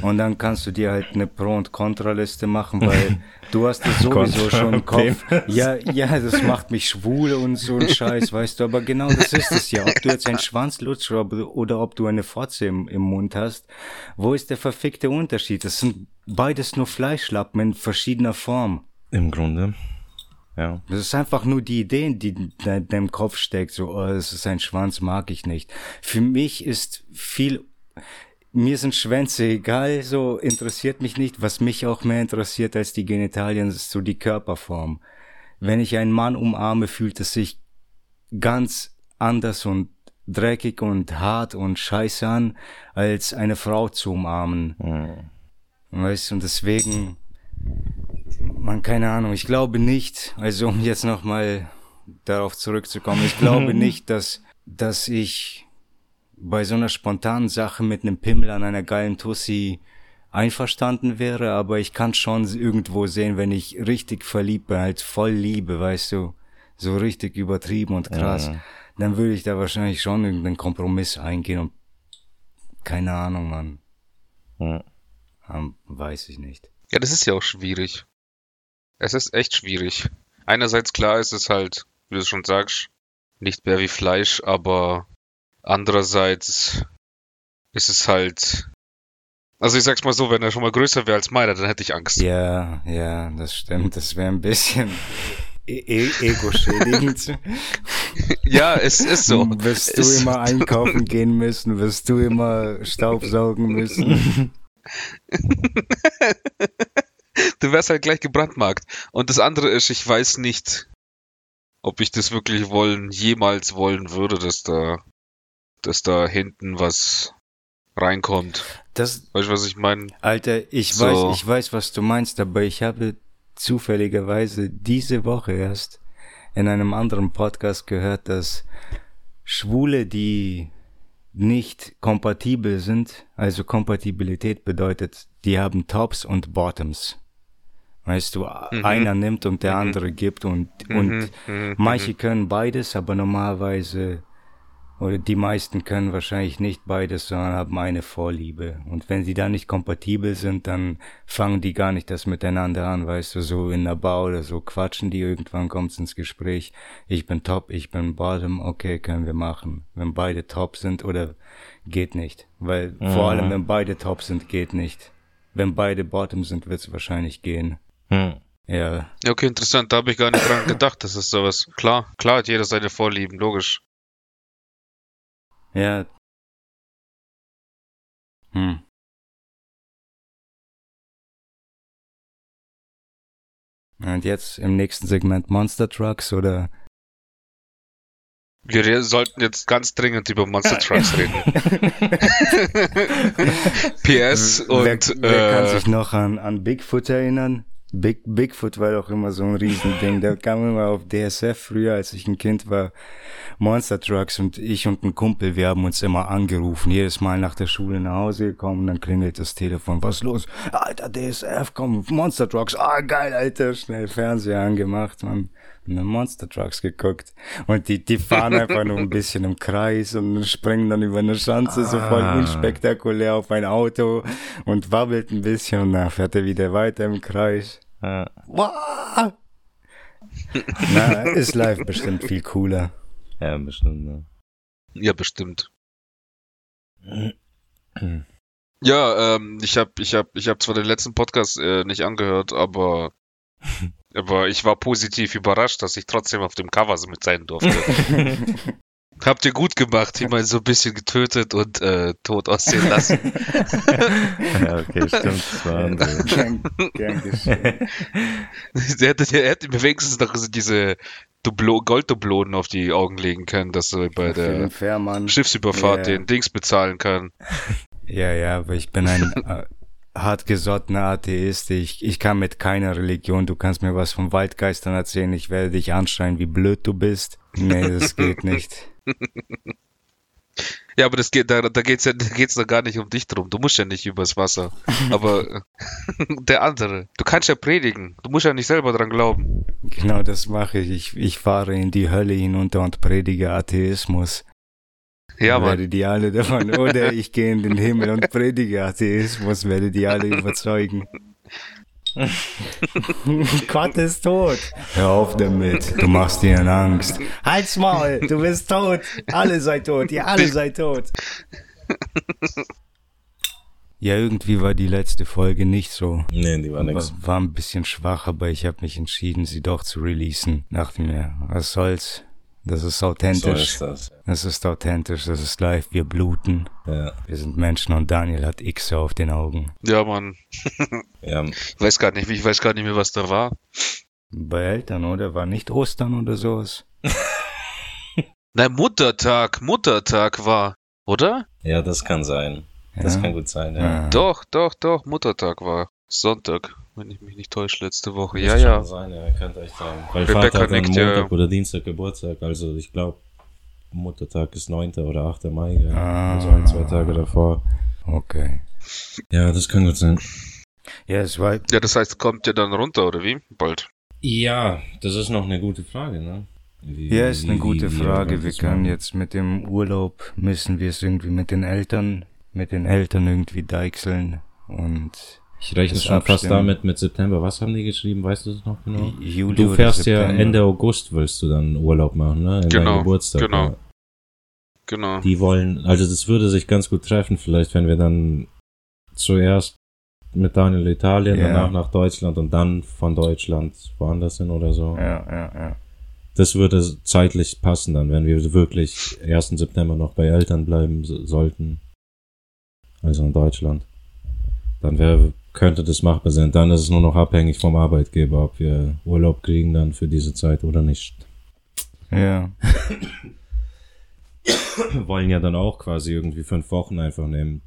und dann kannst du dir halt eine Pro- und Kontraliste machen, weil du hast es sowieso schon im Kopf. Ja, ja, das macht mich schwul und so ein Scheiß, weißt du. Aber genau das ist es ja. Ob du jetzt einen Schwanz lutschst oder, oder ob du eine Fotze im, im Mund hast, wo ist der verfickte Unterschied? Das sind beides nur Fleischlappen in verschiedener Form. Im Grunde. Ja. Das ist einfach nur die Idee, die in de- deinem Kopf steckt. So, oh, es ist ein Schwanz, mag ich nicht. Für mich ist viel, mir sind Schwänze egal, so interessiert mich nicht. Was mich auch mehr interessiert als die Genitalien, ist so die Körperform. Wenn ich einen Mann umarme, fühlt es sich ganz anders und dreckig und hart und scheiße an, als eine Frau zu umarmen. Weißt du, und deswegen, man, keine Ahnung, ich glaube nicht, also um jetzt nochmal darauf zurückzukommen, ich glaube nicht, dass, dass ich bei so einer spontanen Sache mit einem Pimmel an einer geilen Tussi einverstanden wäre, aber ich kann schon irgendwo sehen, wenn ich richtig verliebt bin, halt voll Liebe, weißt du, so richtig übertrieben und krass, dann würde ich da wahrscheinlich schon irgendeinen Kompromiss eingehen und keine Ahnung, Mann, Ja. Ähm, weiß ich nicht. Ja, das ist ja auch schwierig. Es ist echt schwierig. Einerseits klar ist es halt, wie du schon sagst, nicht mehr wie Fleisch, aber andererseits ist es halt. Also ich sag's mal so, wenn er schon mal größer wäre als meiner, dann hätte ich Angst. Ja, ja, das stimmt. Das wäre ein bisschen e e ego-schädigend. Ja, es ist so. Wirst du Es- immer einkaufen gehen müssen, wirst du immer Staubsaugen müssen. Du wärst halt gleich gebrandmarkt. Und das andere ist, ich weiß nicht, ob ich das wirklich wollen, jemals wollen würde, dass da, dass da hinten was reinkommt. Das, Weißt du, was ich meine? Alter, ich So. weiß, ich weiß, was du meinst, aber ich habe zufälligerweise diese Woche erst in einem anderen Podcast gehört, dass Schwule, die nicht kompatibel sind, also Kompatibilität bedeutet, die haben Tops und Bottoms. Weißt du, einer nimmt und der andere gibt und, und mhm, manche können beides, aber normalerweise oder die meisten können wahrscheinlich nicht beides, sondern haben eine Vorliebe. Und wenn sie da nicht kompatibel sind, dann fangen die gar nicht das miteinander an, weißt du, so in der Bar oder so quatschen die, irgendwann kommt's ins Gespräch. Ich bin top, ich bin bottom, okay, können wir machen. Wenn beide top sind oder geht nicht. Weil vor allem, wenn beide top sind, geht nicht. Wenn beide bottom sind, wird's wahrscheinlich gehen. Hm. Ja, Ja, okay, interessant. Da habe ich gar nicht dran gedacht. Das ist sowas. Klar, klar hat jeder seine Vorlieben, logisch. Ja. Hm. Und jetzt im nächsten Segment Monster Trucks oder Wir sollten jetzt ganz dringend über Monster Trucks reden. PS und wer, wer kann äh, sich noch an, an Bigfoot erinnern? Big, Bigfoot war doch immer so ein Riesending. Der kam immer auf DSF früher, als ich ein Kind war. Monster Trucks und ich und ein Kumpel, wir haben uns immer angerufen. Jedes Mal nach der Schule nach Hause gekommen, dann klingelt das Telefon. Was los? Alter, DSF, komm, Monster Trucks. Ah, geil, Alter. Schnell Fernseher angemacht, man. Und dann Monster Trucks geguckt. Und die, die fahren einfach nur ein bisschen im Kreis und springen dann über eine Schanze so voll Ah. unspektakulär auf ein Auto und wabbelt ein bisschen und dann fährt er wieder weiter im Kreis. Ja. Wow. Na, ist live bestimmt viel cooler. ja, bestimmt. Ne? ja, bestimmt. Ja, ähm, ich habe ich hab, ich hab zwar den letzten Podcast äh, nicht angehört, aber aber ich war positiv überrascht, dass ich trotzdem auf dem Cover so mit sein durfte. Habt ihr gut gemacht, ich meine so ein bisschen getötet und äh, tot aussehen lassen. ja, okay, stimmt. Das war andere. gern, gern geschehen. der, hätte, der hätte mir wenigstens noch diese Dublo Golddublonen auf die Augen legen können, dass er bei der Fährmann. Schiffsüberfahrt Ja. den Dings bezahlen kann. Ja, ja, aber ich bin ein äh, hartgesottener Atheist. Ich, ich kann mit keiner Religion. Du kannst mir was von Waldgeistern erzählen. Ich werde dich anschreien, wie blöd du bist. Nee, das geht nicht. Ja, aber das geht, da, da geht's ja, da geht's doch gar nicht um dich drum. Du musst ja nicht übers Wasser. Aber der andere. Du kannst ja predigen. Du musst ja nicht selber dran glauben. Genau das mache ich. Ich, ich fahre in die Hölle hinunter und predige Atheismus. Ja, werde Mann. die alle davon, oder ich gehe in den Himmel und predige Atheismus, werde die alle überzeugen. Gott ist tot. Hör auf damit, du machst dir Angst. Halt's Maul, du bist tot. Alle seid tot, ihr alle seid tot. Ja, irgendwie war die letzte Folge nicht so. Nee, die war nix. War, war ein bisschen schwach, aber ich habe mich entschieden, sie doch zu releasen. Dachte mir, was soll's? Das ist So authentisch. ist das. Das ist authentisch, das ist live, wir bluten. Ja. Wir sind Menschen und Daniel hat X auf den Augen. Ja, Mann. ja. Ich weiß gar nicht, ich weiß gar nicht mehr, was da war. Bei Eltern, oder? War nicht Ostern oder sowas? Nein, Muttertag. Muttertag war. Oder? Ja, das kann sein. Das Ja. kann gut sein, ja. Ja. Doch, doch, doch. Muttertag war. Sonntag, wenn ich mich nicht täusche, letzte Woche. Ja, Müsste ja. schon Sein, ja, könnte echt sein. Weil Rebecca Vater hat nickt, ja, Montag ja. oder Dienstag Geburtstag, also ich glaube, Muttertag ist 9. oder 8. Mai, ja. Ah. also ein, zwei Tage davor. Okay. Ja, das kann gut sein. Ja, es war, Ja, das heißt, kommt ihr dann runter, oder wie? Bald. Ja, das ist noch eine gute Frage, ne? Wie, ja, ist eine wie- gute wie- Frage. wir das können machen. jetzt mit dem Urlaub, müssen wir es irgendwie mit den Eltern, mit den Eltern irgendwie deichseln und Ich rechne schon fast Abstimmen. damit mit September. Was haben die geschrieben? Weißt du das noch genau? Juli Du fährst ja. Ende August, willst du dann Urlaub machen, ne? In Genau, deinem Geburtstag. genau. Ja. Genau. Die wollen, also das würde sich ganz gut treffen, vielleicht, wenn wir dann zuerst mit Daniel Italien, Ja. danach nach Deutschland und dann von Deutschland woanders hin oder so. Ja, ja, ja. Das würde zeitlich passen dann, wenn wir wirklich 1. September noch bei Eltern bleiben so- sollten. Also in Deutschland. Dann wäre, könnte das machbar sein. Dann ist es nur noch abhängig vom Arbeitgeber, ob wir Urlaub kriegen dann für diese Zeit oder nicht. Ja, Wir wollen ja dann auch quasi irgendwie fünf Wochen einfach nehmen.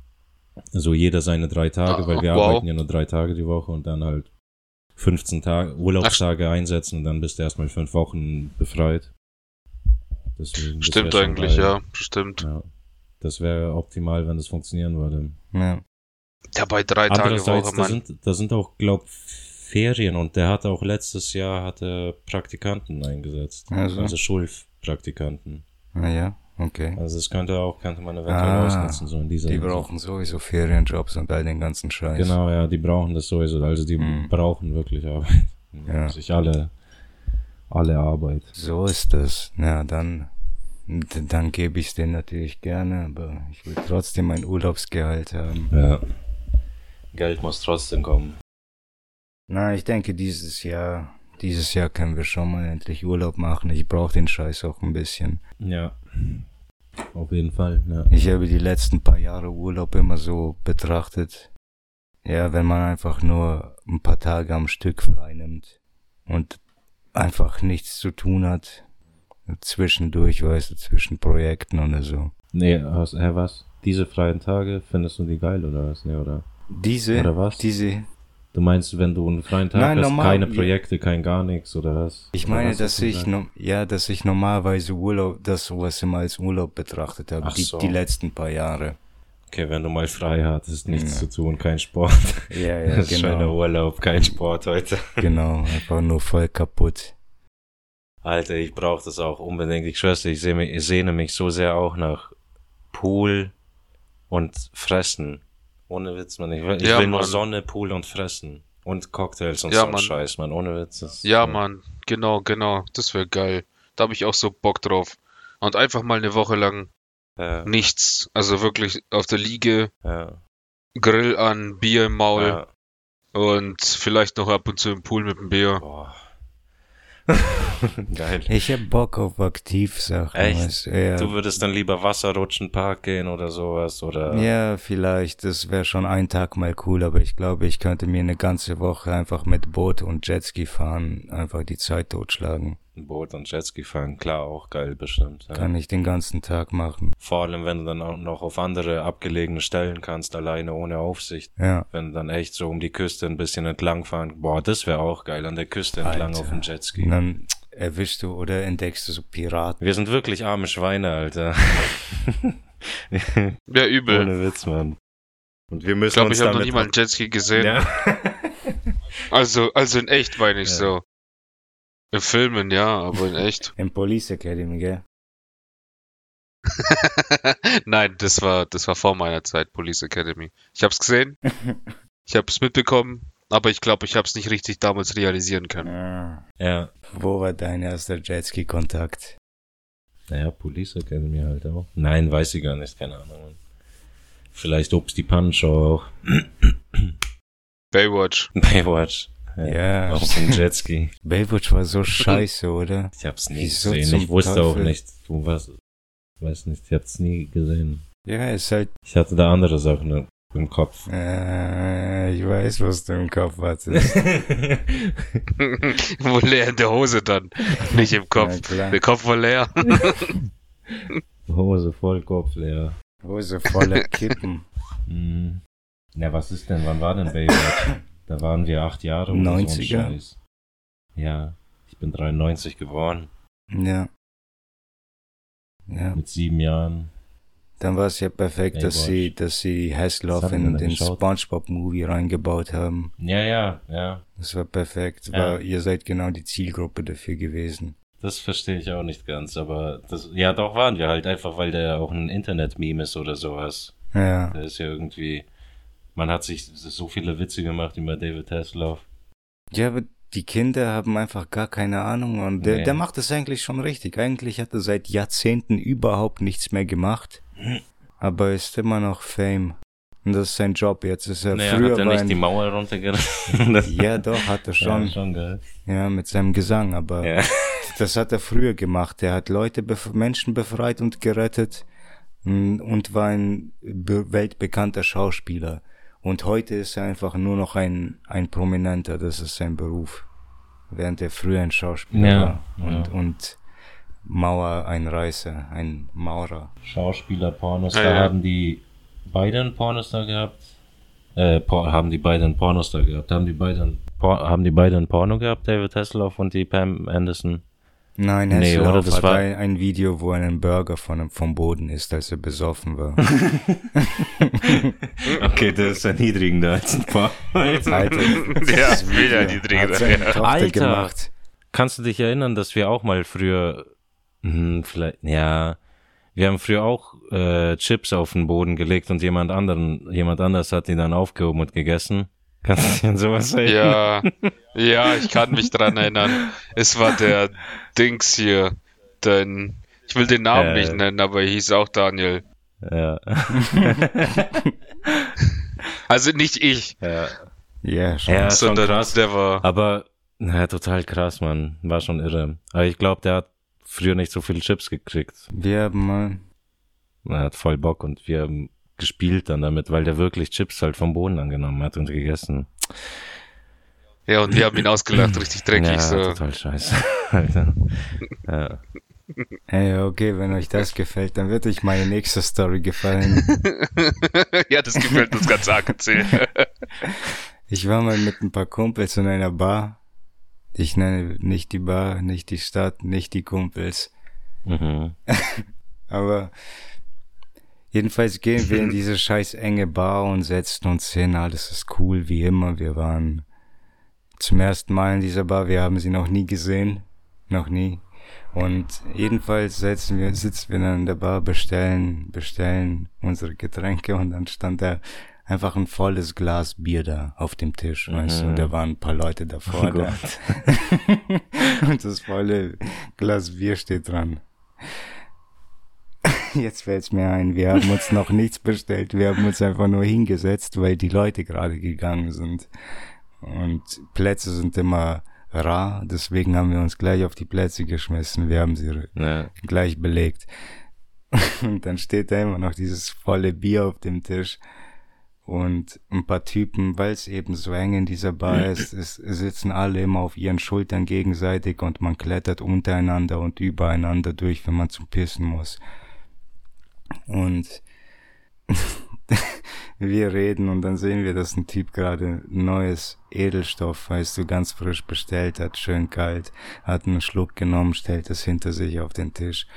Also jeder seine drei Tage, weil wir wow. arbeiten ja nur drei Tage die Woche und dann halt 15 Tage, Urlaubstage einsetzen und dann bist du erstmal fünf Wochen befreit. Deswegen, das Stimmt eigentlich, geil. ja. Stimmt. Ja. Das wäre optimal, wenn das funktionieren würde. ja. Ja, bei drei Tage Andererseits, Woche, da Mann. sind, da sind auch, glaub, Ferien und der hat auch letztes Jahr hatte Praktikanten eingesetzt. Also. Also Schulpraktikanten. Ah, ja, okay. Also das könnte auch, könnte man eventuell Ah, ausnutzen, so in dieser Die Hinsicht. brauchen sowieso Ferienjobs und all den ganzen Scheiß. Genau, ja, die brauchen das sowieso. Also die Mhm. brauchen wirklich Arbeit. Ja. Sich alle, alle Arbeit. So ist das. Ja, dann, dann gebe ich es denen natürlich gerne, aber ich will trotzdem mein Urlaubsgehalt haben. Ja. Geld muss trotzdem kommen. Na, ich denke, dieses Jahr, dieses Jahr können wir schon mal endlich Urlaub machen. Ich brauche den Scheiß auch ein bisschen. Ja. Auf jeden Fall, ja. Ich habe die letzten paar Jahre Urlaub immer so betrachtet. Ja, wenn man einfach nur ein paar Tage am Stück freinimmt und einfach nichts zu tun hat. Zwischendurch, weißt du, zwischen Projekten oder so. Nee, was, hä, was? Diese freien Tage, findest du die geil oder was? Nee, oder? Diese, Oder was? diese, Du meinst, wenn du einen freien Tag Nein, hast, normal, keine. Projekte, kein gar nichts oder was? Ich meine, was dass ich, no, ja, dass ich normalerweise Urlaub, das sowas immer als Urlaub betrachtet habe, die, so. die letzten paar Jahre. Okay, wenn du mal frei hattest, nichts Ja. zu tun, kein Sport. Ja, ja, das ist schöner genau, Urlaub, kein Sport heute. genau, einfach nur voll kaputt. Alter, ich brauche das auch unbedingt. Ich schwör's ich, seh mich, ich sehne mich so sehr auch nach Pool und Fressen. Ohne Witz, man. Ich will, ich Ja, will nur Mann. Sonne, Pool und Fressen. Und Cocktails und Ja, so Mann. Scheiß, man. Ohne Witz. Das, Ja, Mann. Genau, genau. Das wäre geil. Da habe ich auch so Bock drauf. Und einfach mal eine Woche lang Ja, nichts. Also wirklich auf der Liege, ja, Grill an, Bier im Maul ja. und vielleicht noch ab und zu im Pool mit dem Bier. Boah. Geil. Ich hab Bock auf Aktivsachen. Echt? Ja, Du würdest dann lieber Wasserrutschen, Park gehen oder sowas, oder? ja, vielleicht, das wäre schon ein Tag mal cool, aber ich glaube, ich könnte mir eine ganze Woche einfach mit Boot und Jetski fahren, einfach die Zeit totschlagen. Ein Boot und Jetski fahren, klar, auch geil bestimmt. Ja. Kann ich den ganzen Tag machen. Vor allem, wenn du dann auch noch auf andere abgelegene Stellen kannst, alleine ohne Aufsicht. Ja, Wenn du dann echt so um die Küste ein bisschen entlang fahren. Boah, das wäre auch geil, an der Küste entlang Alter. auf dem und Jetski. dann erwischst du oder entdeckst du so Piraten. Wir sind wirklich arme Schweine, Alter. Ja, übel. Ohne Witz, Mann. Und wir müssen Ich glaube, uns ich habe noch nie mal einen Jetski gesehen. ja. Also, also in echt meine ich Ja. so. In Filmen, ja, aber in echt. Im Police Academy, gell? Nein, das war, das war vor meiner Zeit, Police Academy. Ich hab's gesehen, ich hab's mitbekommen, aber ich glaube, ich hab's nicht richtig damals realisieren können. Ah. ja. Wo war dein erster Jetski-Kontakt? Naja, Police Academy halt auch. Nein, weiß ich gar nicht, keine Ahnung. Vielleicht Obst die Pannenshow auch. Baywatch. Baywatch. Ja. Auf dem Jetski. Baywatch war so scheiße, oder? Ich hab's nie Wieso gesehen. Ich wusste auch Teufel? nicht. Du was, weiß nicht, ich hab's nie gesehen. Ja, ist halt, Ich hatte da andere Sachen im Kopf. äh, ich weiß, was du im Kopf hattest. Wohl leer in der Hose dann, nicht im Ja, Kopf. klar. Der Kopf war leer. Hose voll Kopf leer. Hose voller Kippen. Mhm. Na, was ist denn, wann war denn Baywatch? Da waren wir acht Jahre so ein 90er. Scheiß. Ja, ich bin 93 geboren. Ja. Ja. Mit sieben Jahren. Dann war es ja perfekt, dass sie, dass sie Hasselhoff in den? Spongebob-Movie reingebaut haben. Ja, ja, ja. Das war perfekt. Ja. War, ihr seid genau die Zielgruppe dafür gewesen. Das verstehe ich auch nicht ganz, aber das, ja, doch waren wir halt einfach, weil der auch ein Internet-Meme ist oder sowas. Ja. Der ist ja irgendwie, man hat sich so viele Witze gemacht über David Hasselhoff. Ja, aber die Kinder haben einfach gar keine Ahnung und der, Nee. der macht es eigentlich schon richtig. Eigentlich hat er seit Jahrzehnten überhaupt nichts mehr gemacht, aber ist immer noch Fame. Und das ist sein Job jetzt. Ist er Naja, früher hat er nicht ein, die Mauer runtergerissen? Ja, doch, hat er schon. Ja, schon. Ja, mit seinem Gesang, aber Ja. das hat er früher gemacht. Er hat Leute, bef Menschen befreit und gerettet mm, und war ein be weltbekannter Schauspieler. Und heute ist er einfach nur noch ein, ein Prominenter, das ist sein Beruf. Während er früher ein Schauspieler Ja, war und, ja. und Mauereinreißer, ein Maurer. Schauspieler, Pornos, Ja, haben die beide einen Pornostar gehabt. Äh, Por haben die beide einen Pornostar gehabt? Haben die beide einen Por haben die beide ein Porno gehabt, David Hasselhoff und die Pam Anderson? Nein, Nee, Hasselhoff oder? Das hat war- ein, ein Video, wo einen Burger von, vom Boden isst, als er besoffen war. Okay, das ist erniedrigender als ein Porno. Alter, Ja, das Video wieder seine ja. Alter. gemacht. Kannst du dich erinnern, dass wir auch mal früher, hm, vielleicht, ja, wir haben früher auch äh, Chips auf den Boden gelegt und jemand anderen, jemand anders hat die dann aufgehoben und gegessen. Kannst du dich an sowas erinnern? Ja, ja, ich kann mich dran erinnern. Es war der Dings hier, denn ich will den Namen Äh. nicht nennen, aber er hieß auch Daniel. Ja. Also nicht ich, ja. Ja, schon. Ja, sondern krass. der war. Aber, naja, total krass, Mann. War schon irre. Aber ich glaube, der hat früher nicht so viel Chips gekriegt. Wir haben mal, Er hat voll Bock und wir haben gespielt dann damit, weil der wirklich Chips halt vom Boden angenommen hat und gegessen. Ja, und wir haben ihn ausgelacht, richtig dreckig. ja, so. total scheiße. Alter. Ja. Hey, okay, wenn euch das gefällt, dann wird euch meine nächste Story gefallen. ja, das gefällt uns ganz arg erzählen. Ich war mal mit ein paar Kumpels in einer Bar. Ich nenne nicht die Bar, nicht die Stadt, nicht die Kumpels. Mhm. Aber jedenfalls gehen wir in diese scheiß enge Bar und setzen uns hin. Alles ist cool, wie immer. Wir waren zum ersten Mal in dieser Bar. Wir haben sie noch nie gesehen. Noch nie. Und jedenfalls setzen wir, sitzen wir dann in der Bar, bestellen, bestellen unsere Getränke und dann stand da einfach ein volles Glas Bier da auf dem Tisch, weißt du, Mhm. da waren ein paar Leute davor Oh da. und das volle Glas Bier steht dran. Jetzt fällt's mir ein, wir haben uns noch nichts bestellt, wir haben uns einfach nur hingesetzt, weil die Leute gerade gegangen sind. Und Plätze sind immer rar, deswegen haben wir uns gleich auf die Plätze geschmissen, wir haben sie Ja. gleich belegt. Und dann steht da immer noch dieses volle Bier auf dem Tisch. Und ein paar Typen, weil es eben so eng in dieser Bar ist, es sitzen alle immer auf ihren Schultern gegenseitig und man klettert untereinander und übereinander durch, wenn man zum Pissen muss. Und wir reden und dann sehen wir, dass ein Typ gerade neues Edelstoff, weißt du, ganz frisch bestellt hat, schön kalt, hat einen Schluck genommen, stellt es hinter sich auf den Tisch.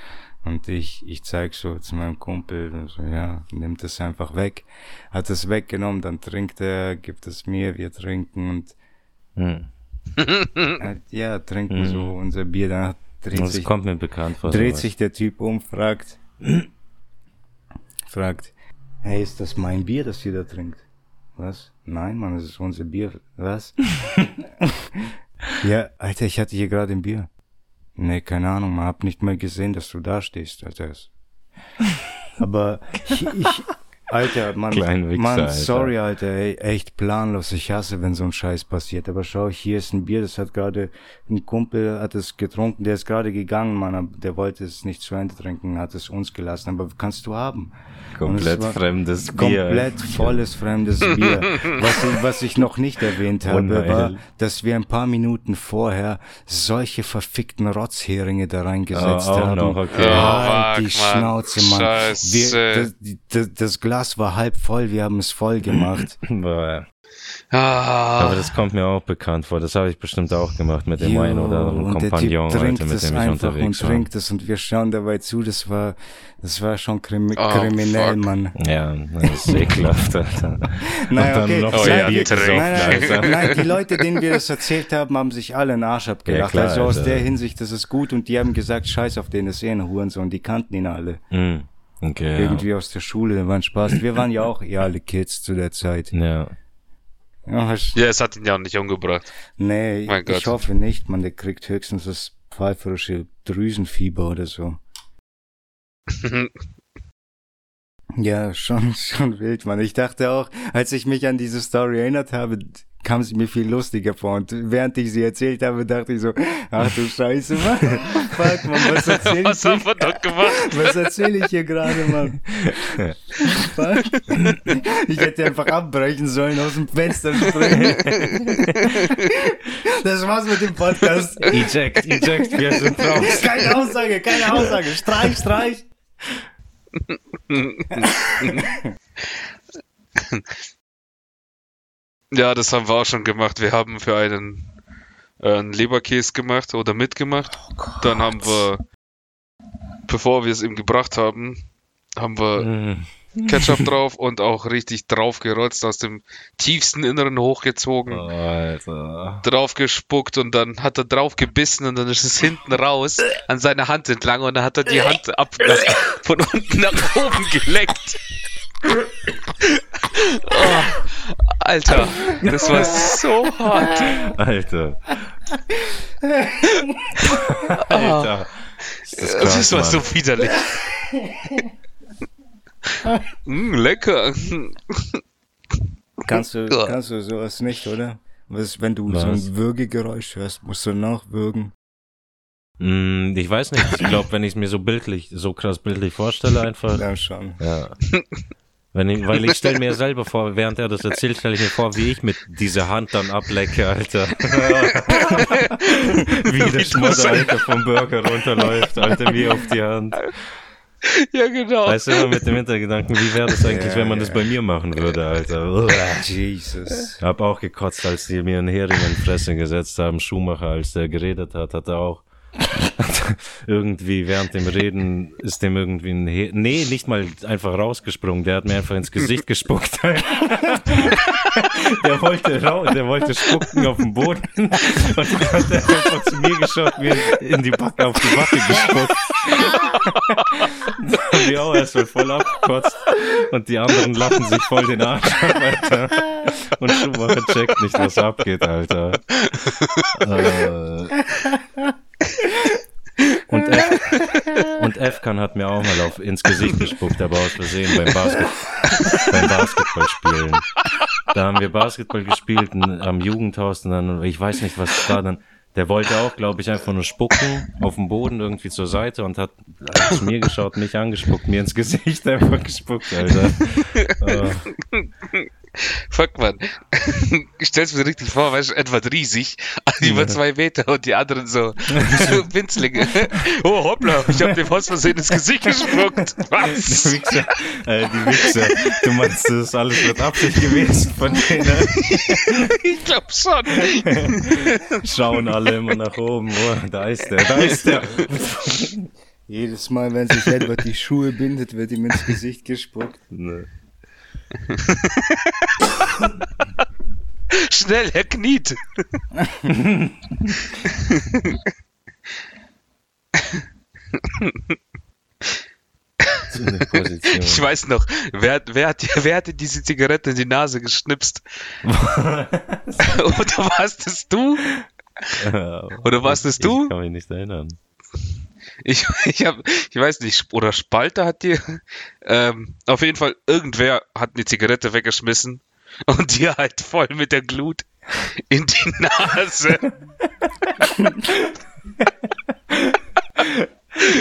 Und ich, ich zeig so zu meinem Kumpel, so, ja, nimmt es einfach weg. Hat es weggenommen, dann trinkt er, gibt es mir, wir trinken und Hm. ja, trinken so unser Bier. Dann dreht Das sich, kommt mir bekannt vor. dreht sowas. sich der Typ um, fragt, fragt, hey, ist das mein Bier, das ihr da trinkt? Was? Nein, Mann, das ist unser Bier. Was? ja, Alter, ich hatte hier gerade ein Bier. Nee, keine Ahnung, man hab nicht mal gesehen, dass du da stehst, Alter. Aber ich, ich Alter, Mann, Wichser, Mann, Alter. sorry, Alter, ey, echt planlos. Ich hasse, wenn so ein Scheiß passiert. Aber schau, hier ist ein Bier, das hat gerade, ein Kumpel hat es getrunken, der ist gerade gegangen, Mann, der wollte es nicht zu Ende trinken, hat es uns gelassen. Aber kannst du haben. Komplett fremdes Bier. Komplett volles fremdes Bier. Was ich, was ich noch nicht erwähnt habe, Unheil. war, dass wir ein paar Minuten vorher solche verfickten Rotzheringe da reingesetzt Oh, auch haben. noch, okay. Oh, halt die Mann. Schnauze, Mann. Wir, das, das, das Glas war halb voll, wir haben es voll gemacht. Ah, Aber das kommt mir auch bekannt vor. Das habe ich bestimmt auch gemacht mit dem Jo, einen oder anderen und der Kompagnon, Typ trinkt Alter, mit es dem ich einfach und unterwegs war. trinkt es und wir schauen dabei zu. Das war, das war schon krimi Oh, kriminell, fuck. Mann. Ja, das ist ekelhaft, Alter. Nein, dann okay. noch Oh nein, ja, die, Dreck. nein, nein, nein, die Leute, denen wir das erzählt haben, haben sich alle einen Arsch abgelacht. klar, also aus Alter. der Hinsicht, das ist gut und die haben gesagt, scheiß auf den, das ist eh ein Hurensohn, die kannten ihn alle. Hm. Okay, Irgendwie aus der Schule, war ein Spaß. Wir waren ja auch eh alle Kids zu der Zeit. ja. Ja. Es hat ihn ja auch nicht umgebracht. nee, Mein ich Gott. hoffe nicht, man, der kriegt höchstens das pfeiferische Drüsenfieber oder so. Ja, schon, schon wild, Mann. Ich dachte auch, als ich mich an diese Story erinnert habe, kam sie mir viel lustiger vor. Und während ich sie erzählt habe, dachte ich so, ach du Scheiße, Mann. Fuck, Mann, was erzähl Was ich haben hier? wir doch gemacht? Was erzähl ich hier gerade, Mann? Fuck. Ich hätte einfach abbrechen sollen, aus dem Fenster springen. Das war's mit dem Podcast. Eject, eject, wir sind raus. Keine Aussage, keine Aussage. Streich, streich. Ja, das haben wir auch schon gemacht. Wir haben für einen, äh, einen Leberkäse gemacht oder mitgemacht. Dann haben wir, bevor wir es ihm gebracht haben, haben wir Hm. Ketchup drauf und auch richtig draufgerotzt, aus dem tiefsten Inneren hochgezogen, Oh, Alter. draufgespuckt und dann hat er drauf gebissen und dann ist es hinten raus an seine Hand entlang und dann hat er die Hand ab nach, von unten nach oben geleckt. Oh, Alter, das war so hart. Alter. Alter. Ist das krass, Das war Mann. so widerlich. mm, lecker. Kannst du, kannst du sowas nicht, oder? Was, wenn du Was? so ein Würgegeräusch hörst, musst du nachwürgen. Hm, ich weiß nicht. Ich glaube, wenn ich es mir so bildlich, so krass bildlich vorstelle, einfach. Ja, schon. Ja. Ich, weil ich stelle mir selber vor, während er das erzählt, stelle ich mir vor, wie ich mit dieser Hand dann ablecke, Alter. wie der Schmutter, Alter, vom Burger runterläuft, Alter, wie auf die Hand. Ja, genau. Weißt du, immer mit dem Hintergedanken, wie wäre das eigentlich, Ja, wenn man ja. das bei mir machen würde, Alter. Jesus. Hab auch gekotzt, als die mir einen Hering in Fresse gesetzt haben. Schumacher, als der geredet hat, hat er auch irgendwie während dem Reden ist dem irgendwie ein He Nee, nicht mal einfach rausgesprungen. Der hat mir einfach ins Gesicht gespuckt. der wollte der wollte spucken auf den Boden und dann hat er einfach zu mir geschaut, mir in die Backe auf die Backe gespuckt. da haben wir auch erstmal voll abgekotzt und die anderen lachen sich voll den Arsch ab, Alter. Und Schumacher checkt nicht, was abgeht, Alter. Äh. Und, F und Efkan hat mir auch mal auf, ins Gesicht gespuckt, aber aus Versehen beim, Basket beim Basketballspielen. Da haben wir Basketball gespielt am Jugendhaus und dann, ich weiß nicht, was war dann. Der wollte auch, glaube ich, einfach nur spucken auf dem Boden irgendwie zur Seite und hat, zu mir geschaut, mich angespuckt, mir ins Gesicht einfach gespuckt, Alter. Äh, Fuck, man. Ich stell's mir richtig vor, weißt du, Edward riesig, über zwei Meter und die anderen so, so Winzlinge. Oh, hoppla, ich hab dem aus Versehen ins Gesicht gespuckt. Die Was? Wichser, äh, die Wichser. Du meinst, das ist alles mit Absicht gewesen von denen? Ich glaub schon. Schauen alle immer nach oben. Oh, da ist der, da ist der. Jedes Mal, wenn sich Edward die Schuhe bindet, wird ihm ins Gesicht gespuckt. Ne. Schnell, er kniet. Ich weiß noch, wer, wer, hat, wer hat dir diese Zigarette in die Nase geschnipst? Oder warst es du? Oder warst es Ich du? kann mich nicht erinnern. Ich, ich, hab, ich weiß nicht, oder Spalter hat dir, ähm, auf jeden Fall, irgendwer hat eine Zigarette weggeschmissen und dir halt voll mit der Glut in die Nase.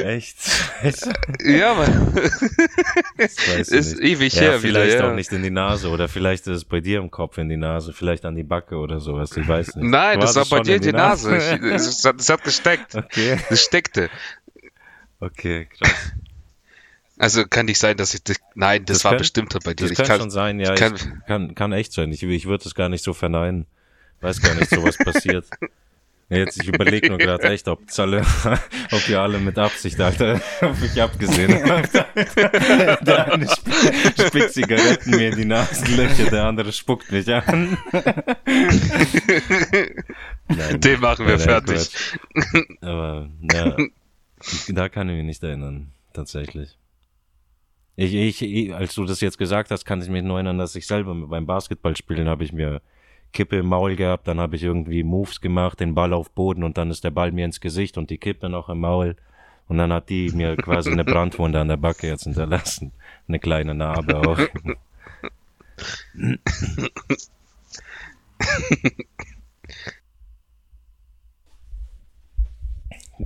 Echt? Ja, Mann. Ist nicht. ewig ja, her wieder, vielleicht ja. auch nicht in die Nase oder vielleicht ist es bei dir im Kopf in die Nase, vielleicht an die Backe oder sowas, ich weiß nicht. Nein, das war bei dir in die Nase. Nase? es, hat, es hat gesteckt. okay, Es steckte. Okay, krass. Also kann nicht sein, dass ich das, nein, das, Das war kann- bestimmt bei dir. Das Ich kann, kann, schon sein, ja, ich kann, kann- kann, kann echt sein. Ich, ich würde es gar nicht so verneinen. Weiß gar nicht, sowas passiert. Jetzt, ich überlege nur gerade echt, ob alle, ob ihr alle mit Absicht, Alter, auf mich abgesehen habt. Der eine sp- spickt Zigaretten mir in die Nasenlöcher, der andere spuckt mich an. Nein, Den machen wir fertig. Quatsch. Aber, ja, da kann ich mich nicht erinnern, tatsächlich. Ich, ich, als du das jetzt gesagt hast, kann ich mich nur erinnern, dass ich selber beim Basketballspielen habe ich mir Kippe im Maul gehabt, dann habe ich irgendwie Moves gemacht, den Ball auf Boden und dann ist der Ball mir ins Gesicht und die Kippe noch im Maul. Und dann hat die mir quasi eine Brandwunde an der Backe jetzt hinterlassen. Eine kleine Narbe auch.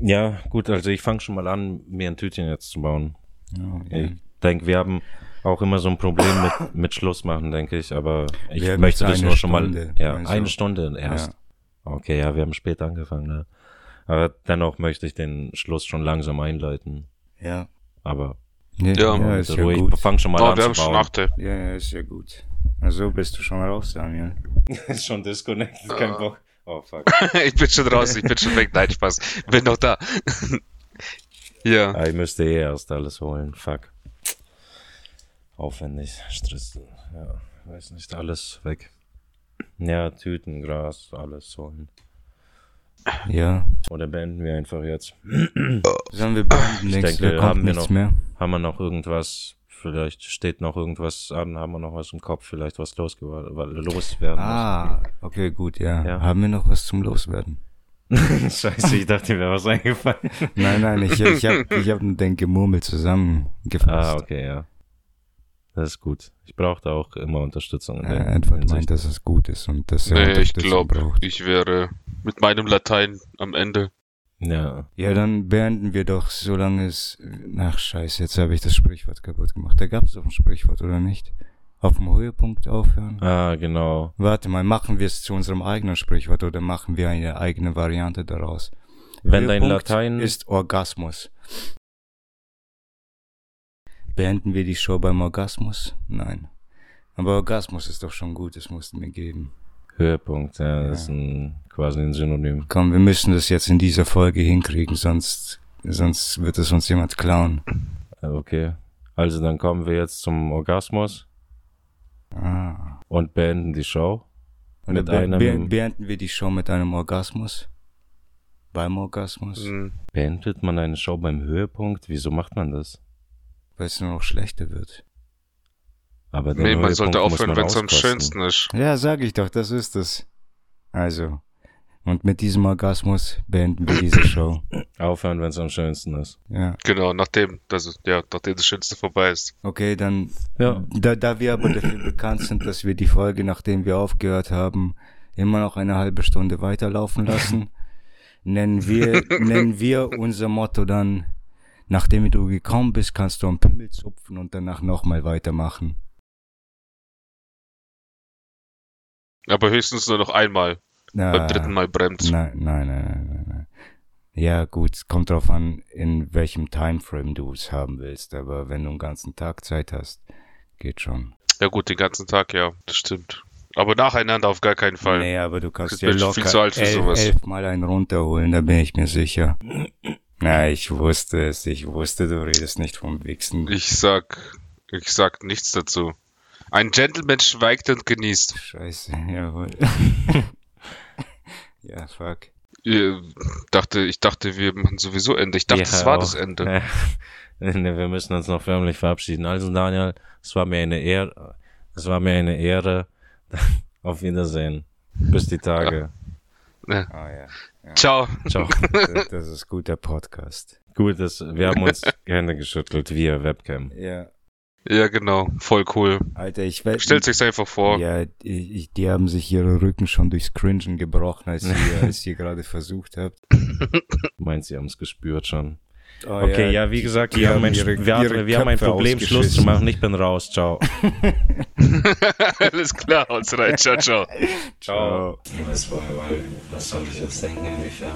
Ja, gut, also ich fange schon mal an, mir ein Tütchen jetzt zu bauen. Ja, Ich denke, wir haben auch immer so ein Problem mit, mit Schluss machen, denke ich, aber ich Wir möchte das nur schon Stunde, mal. Ja, also. eine Stunde erst. Okay, ja, wir haben spät angefangen, ne? Aber dennoch möchte ich den Schluss schon langsam einleiten. Ja. Aber Nee, Ja. ja, ist ja ruhig, gut. fang schon mal Oh, an wir haben schon. Ja, ja, ist ja gut. Also bist du schon raus, Daniel. ist schon disconnected, kein Bock. Oh, fuck. ich bin schon raus, ich bin schon weg. Nein, Spaß. Bin noch da. ja. Ah, ich müsste eh erst alles holen. Fuck. Aufwendig. Stress. Ja, weiß nicht. Alles weg. Ja, Tüten, Gras, alles holen. Ja. Oder beenden wir einfach jetzt. Sollen wir beenden? Ich denke, haben wir noch- mehr? Haben wir noch irgendwas? Vielleicht steht noch irgendwas an. Haben wir noch was im Kopf? Vielleicht was loswerden Ah, okay, gut, ja. Ja. Haben wir noch was zum Loswerden? Scheiße, ich dachte, mir wäre was eingefallen. Nein, nein, ich, ich habe ich hab den Gemurmel zusammengefasst. ah, okay, ja. Das ist gut. Ich brauchte auch immer Unterstützung. Äh, Edward Hinsicht. meint, dass es gut ist und dass er Nee, ich glaube, braucht. ich wäre mit meinem Latein am Ende. Ja. Ja, dann beenden wir doch, solange es... Ach, scheiße, jetzt habe ich das Sprichwort kaputt gemacht. Da gab es doch ein Sprichwort, oder nicht? Auf dem Höhepunkt aufhören? Ah, genau. Warte mal, machen wir es zu unserem eigenen Sprichwort oder machen wir eine eigene Variante daraus? Wenn dein Latein ist Orgasmus. Beenden wir die Show beim Orgasmus? Nein. Aber Orgasmus ist doch schon gut, das mussten wir geben. Höhepunkt, ja, das ist ein, quasi ein Synonym. Komm, wir müssen das jetzt in dieser Folge hinkriegen, sonst, sonst wird es uns jemand klauen. Äh, Okay. Also dann kommen wir jetzt zum Orgasmus Ah. und beenden die Show. Oder Mit be einem- be beenden wir die Show mit einem Orgasmus? Beim Orgasmus? Hm. Beendet man eine Show beim Höhepunkt? Wieso macht man das? Weil es nur noch schlechter wird. Aber den Nee, man sollte muss aufhören, wenn es am schönsten ist. Ja, sag ich doch, das ist es. Also. Und mit diesem Orgasmus beenden wir diese Show. Aufhören, wenn es am schönsten ist. Ja. Genau, nachdem, das ist, ja, nachdem das Schönste vorbei ist. Okay, dann Ja. Da, da wir aber dafür bekannt sind, dass wir die Folge, nachdem wir aufgehört haben, immer noch eine halbe Stunde weiterlaufen lassen, nennen wir, nennen wir unser Motto dann, nachdem du gekommen bist, kannst du am Pimmel zupfen und danach nochmal weitermachen. Aber höchstens nur noch einmal. Na, Beim dritten Mal bremst. Nein, nein, nein, nein, nein, nein. Ja, gut, kommt drauf an, in welchem Timeframe du es haben willst, aber wenn du einen ganzen Tag Zeit hast, geht schon. Ja gut, den ganzen Tag, ja, das stimmt. Aber nacheinander auf gar keinen Fall. Nee, aber du kannst dir bin locker viel zu alt für elf, sowas. elfmal einen runterholen, da bin ich mir sicher. Na, ich wusste es. Ich wusste, du redest nicht vom Wichsen. Ich sag, ich sag nichts dazu. Ein Gentleman schweigt und genießt. Scheiße, jawohl. ja, fuck. Ich dachte, ich dachte, wir machen sowieso Ende. Ich dachte, Ja, das war auch. das Ende. wir müssen uns noch förmlich verabschieden. Also Daniel, es war mir eine Ehre. Es war mir eine Ehre. Auf Wiedersehen. Bis die Tage. Ja. Ah ja. Ciao. Ciao. Das, das ist guter Podcast. Gut, das, wir haben uns Hände geschüttelt via Webcam. Ja. Ja, genau. Voll cool. Alter, ich weiß. Stellt sich's einfach vor. Ja, ich, ich- die haben sich ihre Rücken schon durchs Cringen gebrochen, als ihr, als ihr gerade versucht habt. Meint, sie haben es gespürt schon. Oh, Okay, ja, wie gesagt, wir haben, ein, ihre- wir, haben- ihre wir haben ein Problem, Schluss zu machen. Ich bin raus. Ciao. Alles klar, haut's rein. Ciao, ciao. Ciao. Was, was soll ich jetzt denken, inwiefern?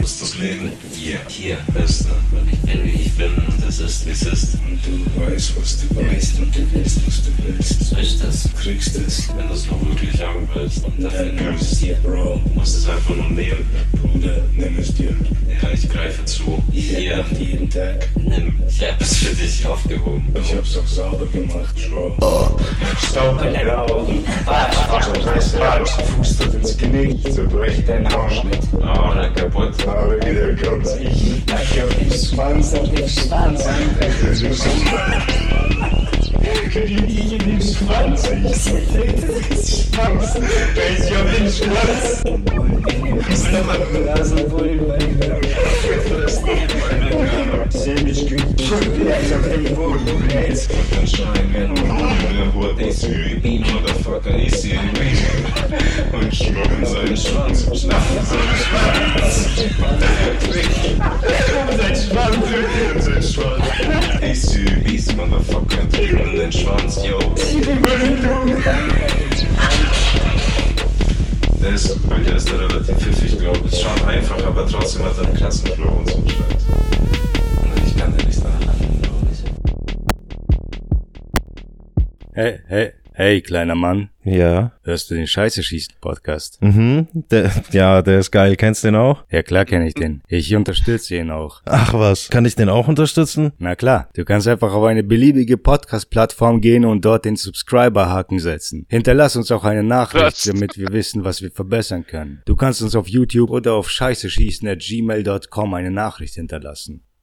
Ist das Leben. Hier, hier bist du. Ich bin, wie ich bin. Und es ist, wie es ist. Und du weißt, was du weißt. Und du willst, was du willst. So ist das. Du kriegst es, wenn du es noch wirklich haben willst. Und dafür nimmst es dir, Bro. Du musst es einfach nur nehmen. Bruder, nimm es dir. Ja, ich greife zu. Hier. Jeden Tag. Nimm. Ich hab es für dich aufgehoben. Ich hab's auch sauber gemacht, Bro. Stopp deine Augen. Fuß tut ins Knie, zerbrech deinen Arsch nicht. Ah, kaputt. Aber wieder ganz ich. Ich hab den Schwanz auf Schwanz. Ich in den Schwanz. Schwanz. Ich hab den Schwanz. Sandwich kriegt. Ich hab den Boden. Jetzt. Dann schreien nur, what is you? Motherfucker is you? Und schnuppen seinen Schwanz. Schnappen seinen Schwanz. Sein Schwanz. Sein Schwanz. Is you, is Motherfucker. Den Schwanz, yo. Der ist, der ist relativ pfiffig, glaube ich. Schon einfach, aber trotzdem hat er einen krassen Flow und so. Und ich kann den nicht daran halten, glaube ich. Hey, hey, hey, kleiner Mann. Ja. Hörst du den Scheiße schießen Podcast? Mhm. Der, ja, der ist geil. Kennst du den auch? Ja, klar kenne ich den. Ich unterstütze ihn auch. Ach was. Kann ich den auch unterstützen? Na klar, du kannst einfach auf eine beliebige Podcast-Plattform gehen und dort den Subscriber-Haken setzen. Hinterlass uns auch eine Nachricht, Was? damit wir wissen, was wir verbessern können. Du kannst uns auf YouTube oder auf scheißeschießen at gmail.com eine Nachricht hinterlassen.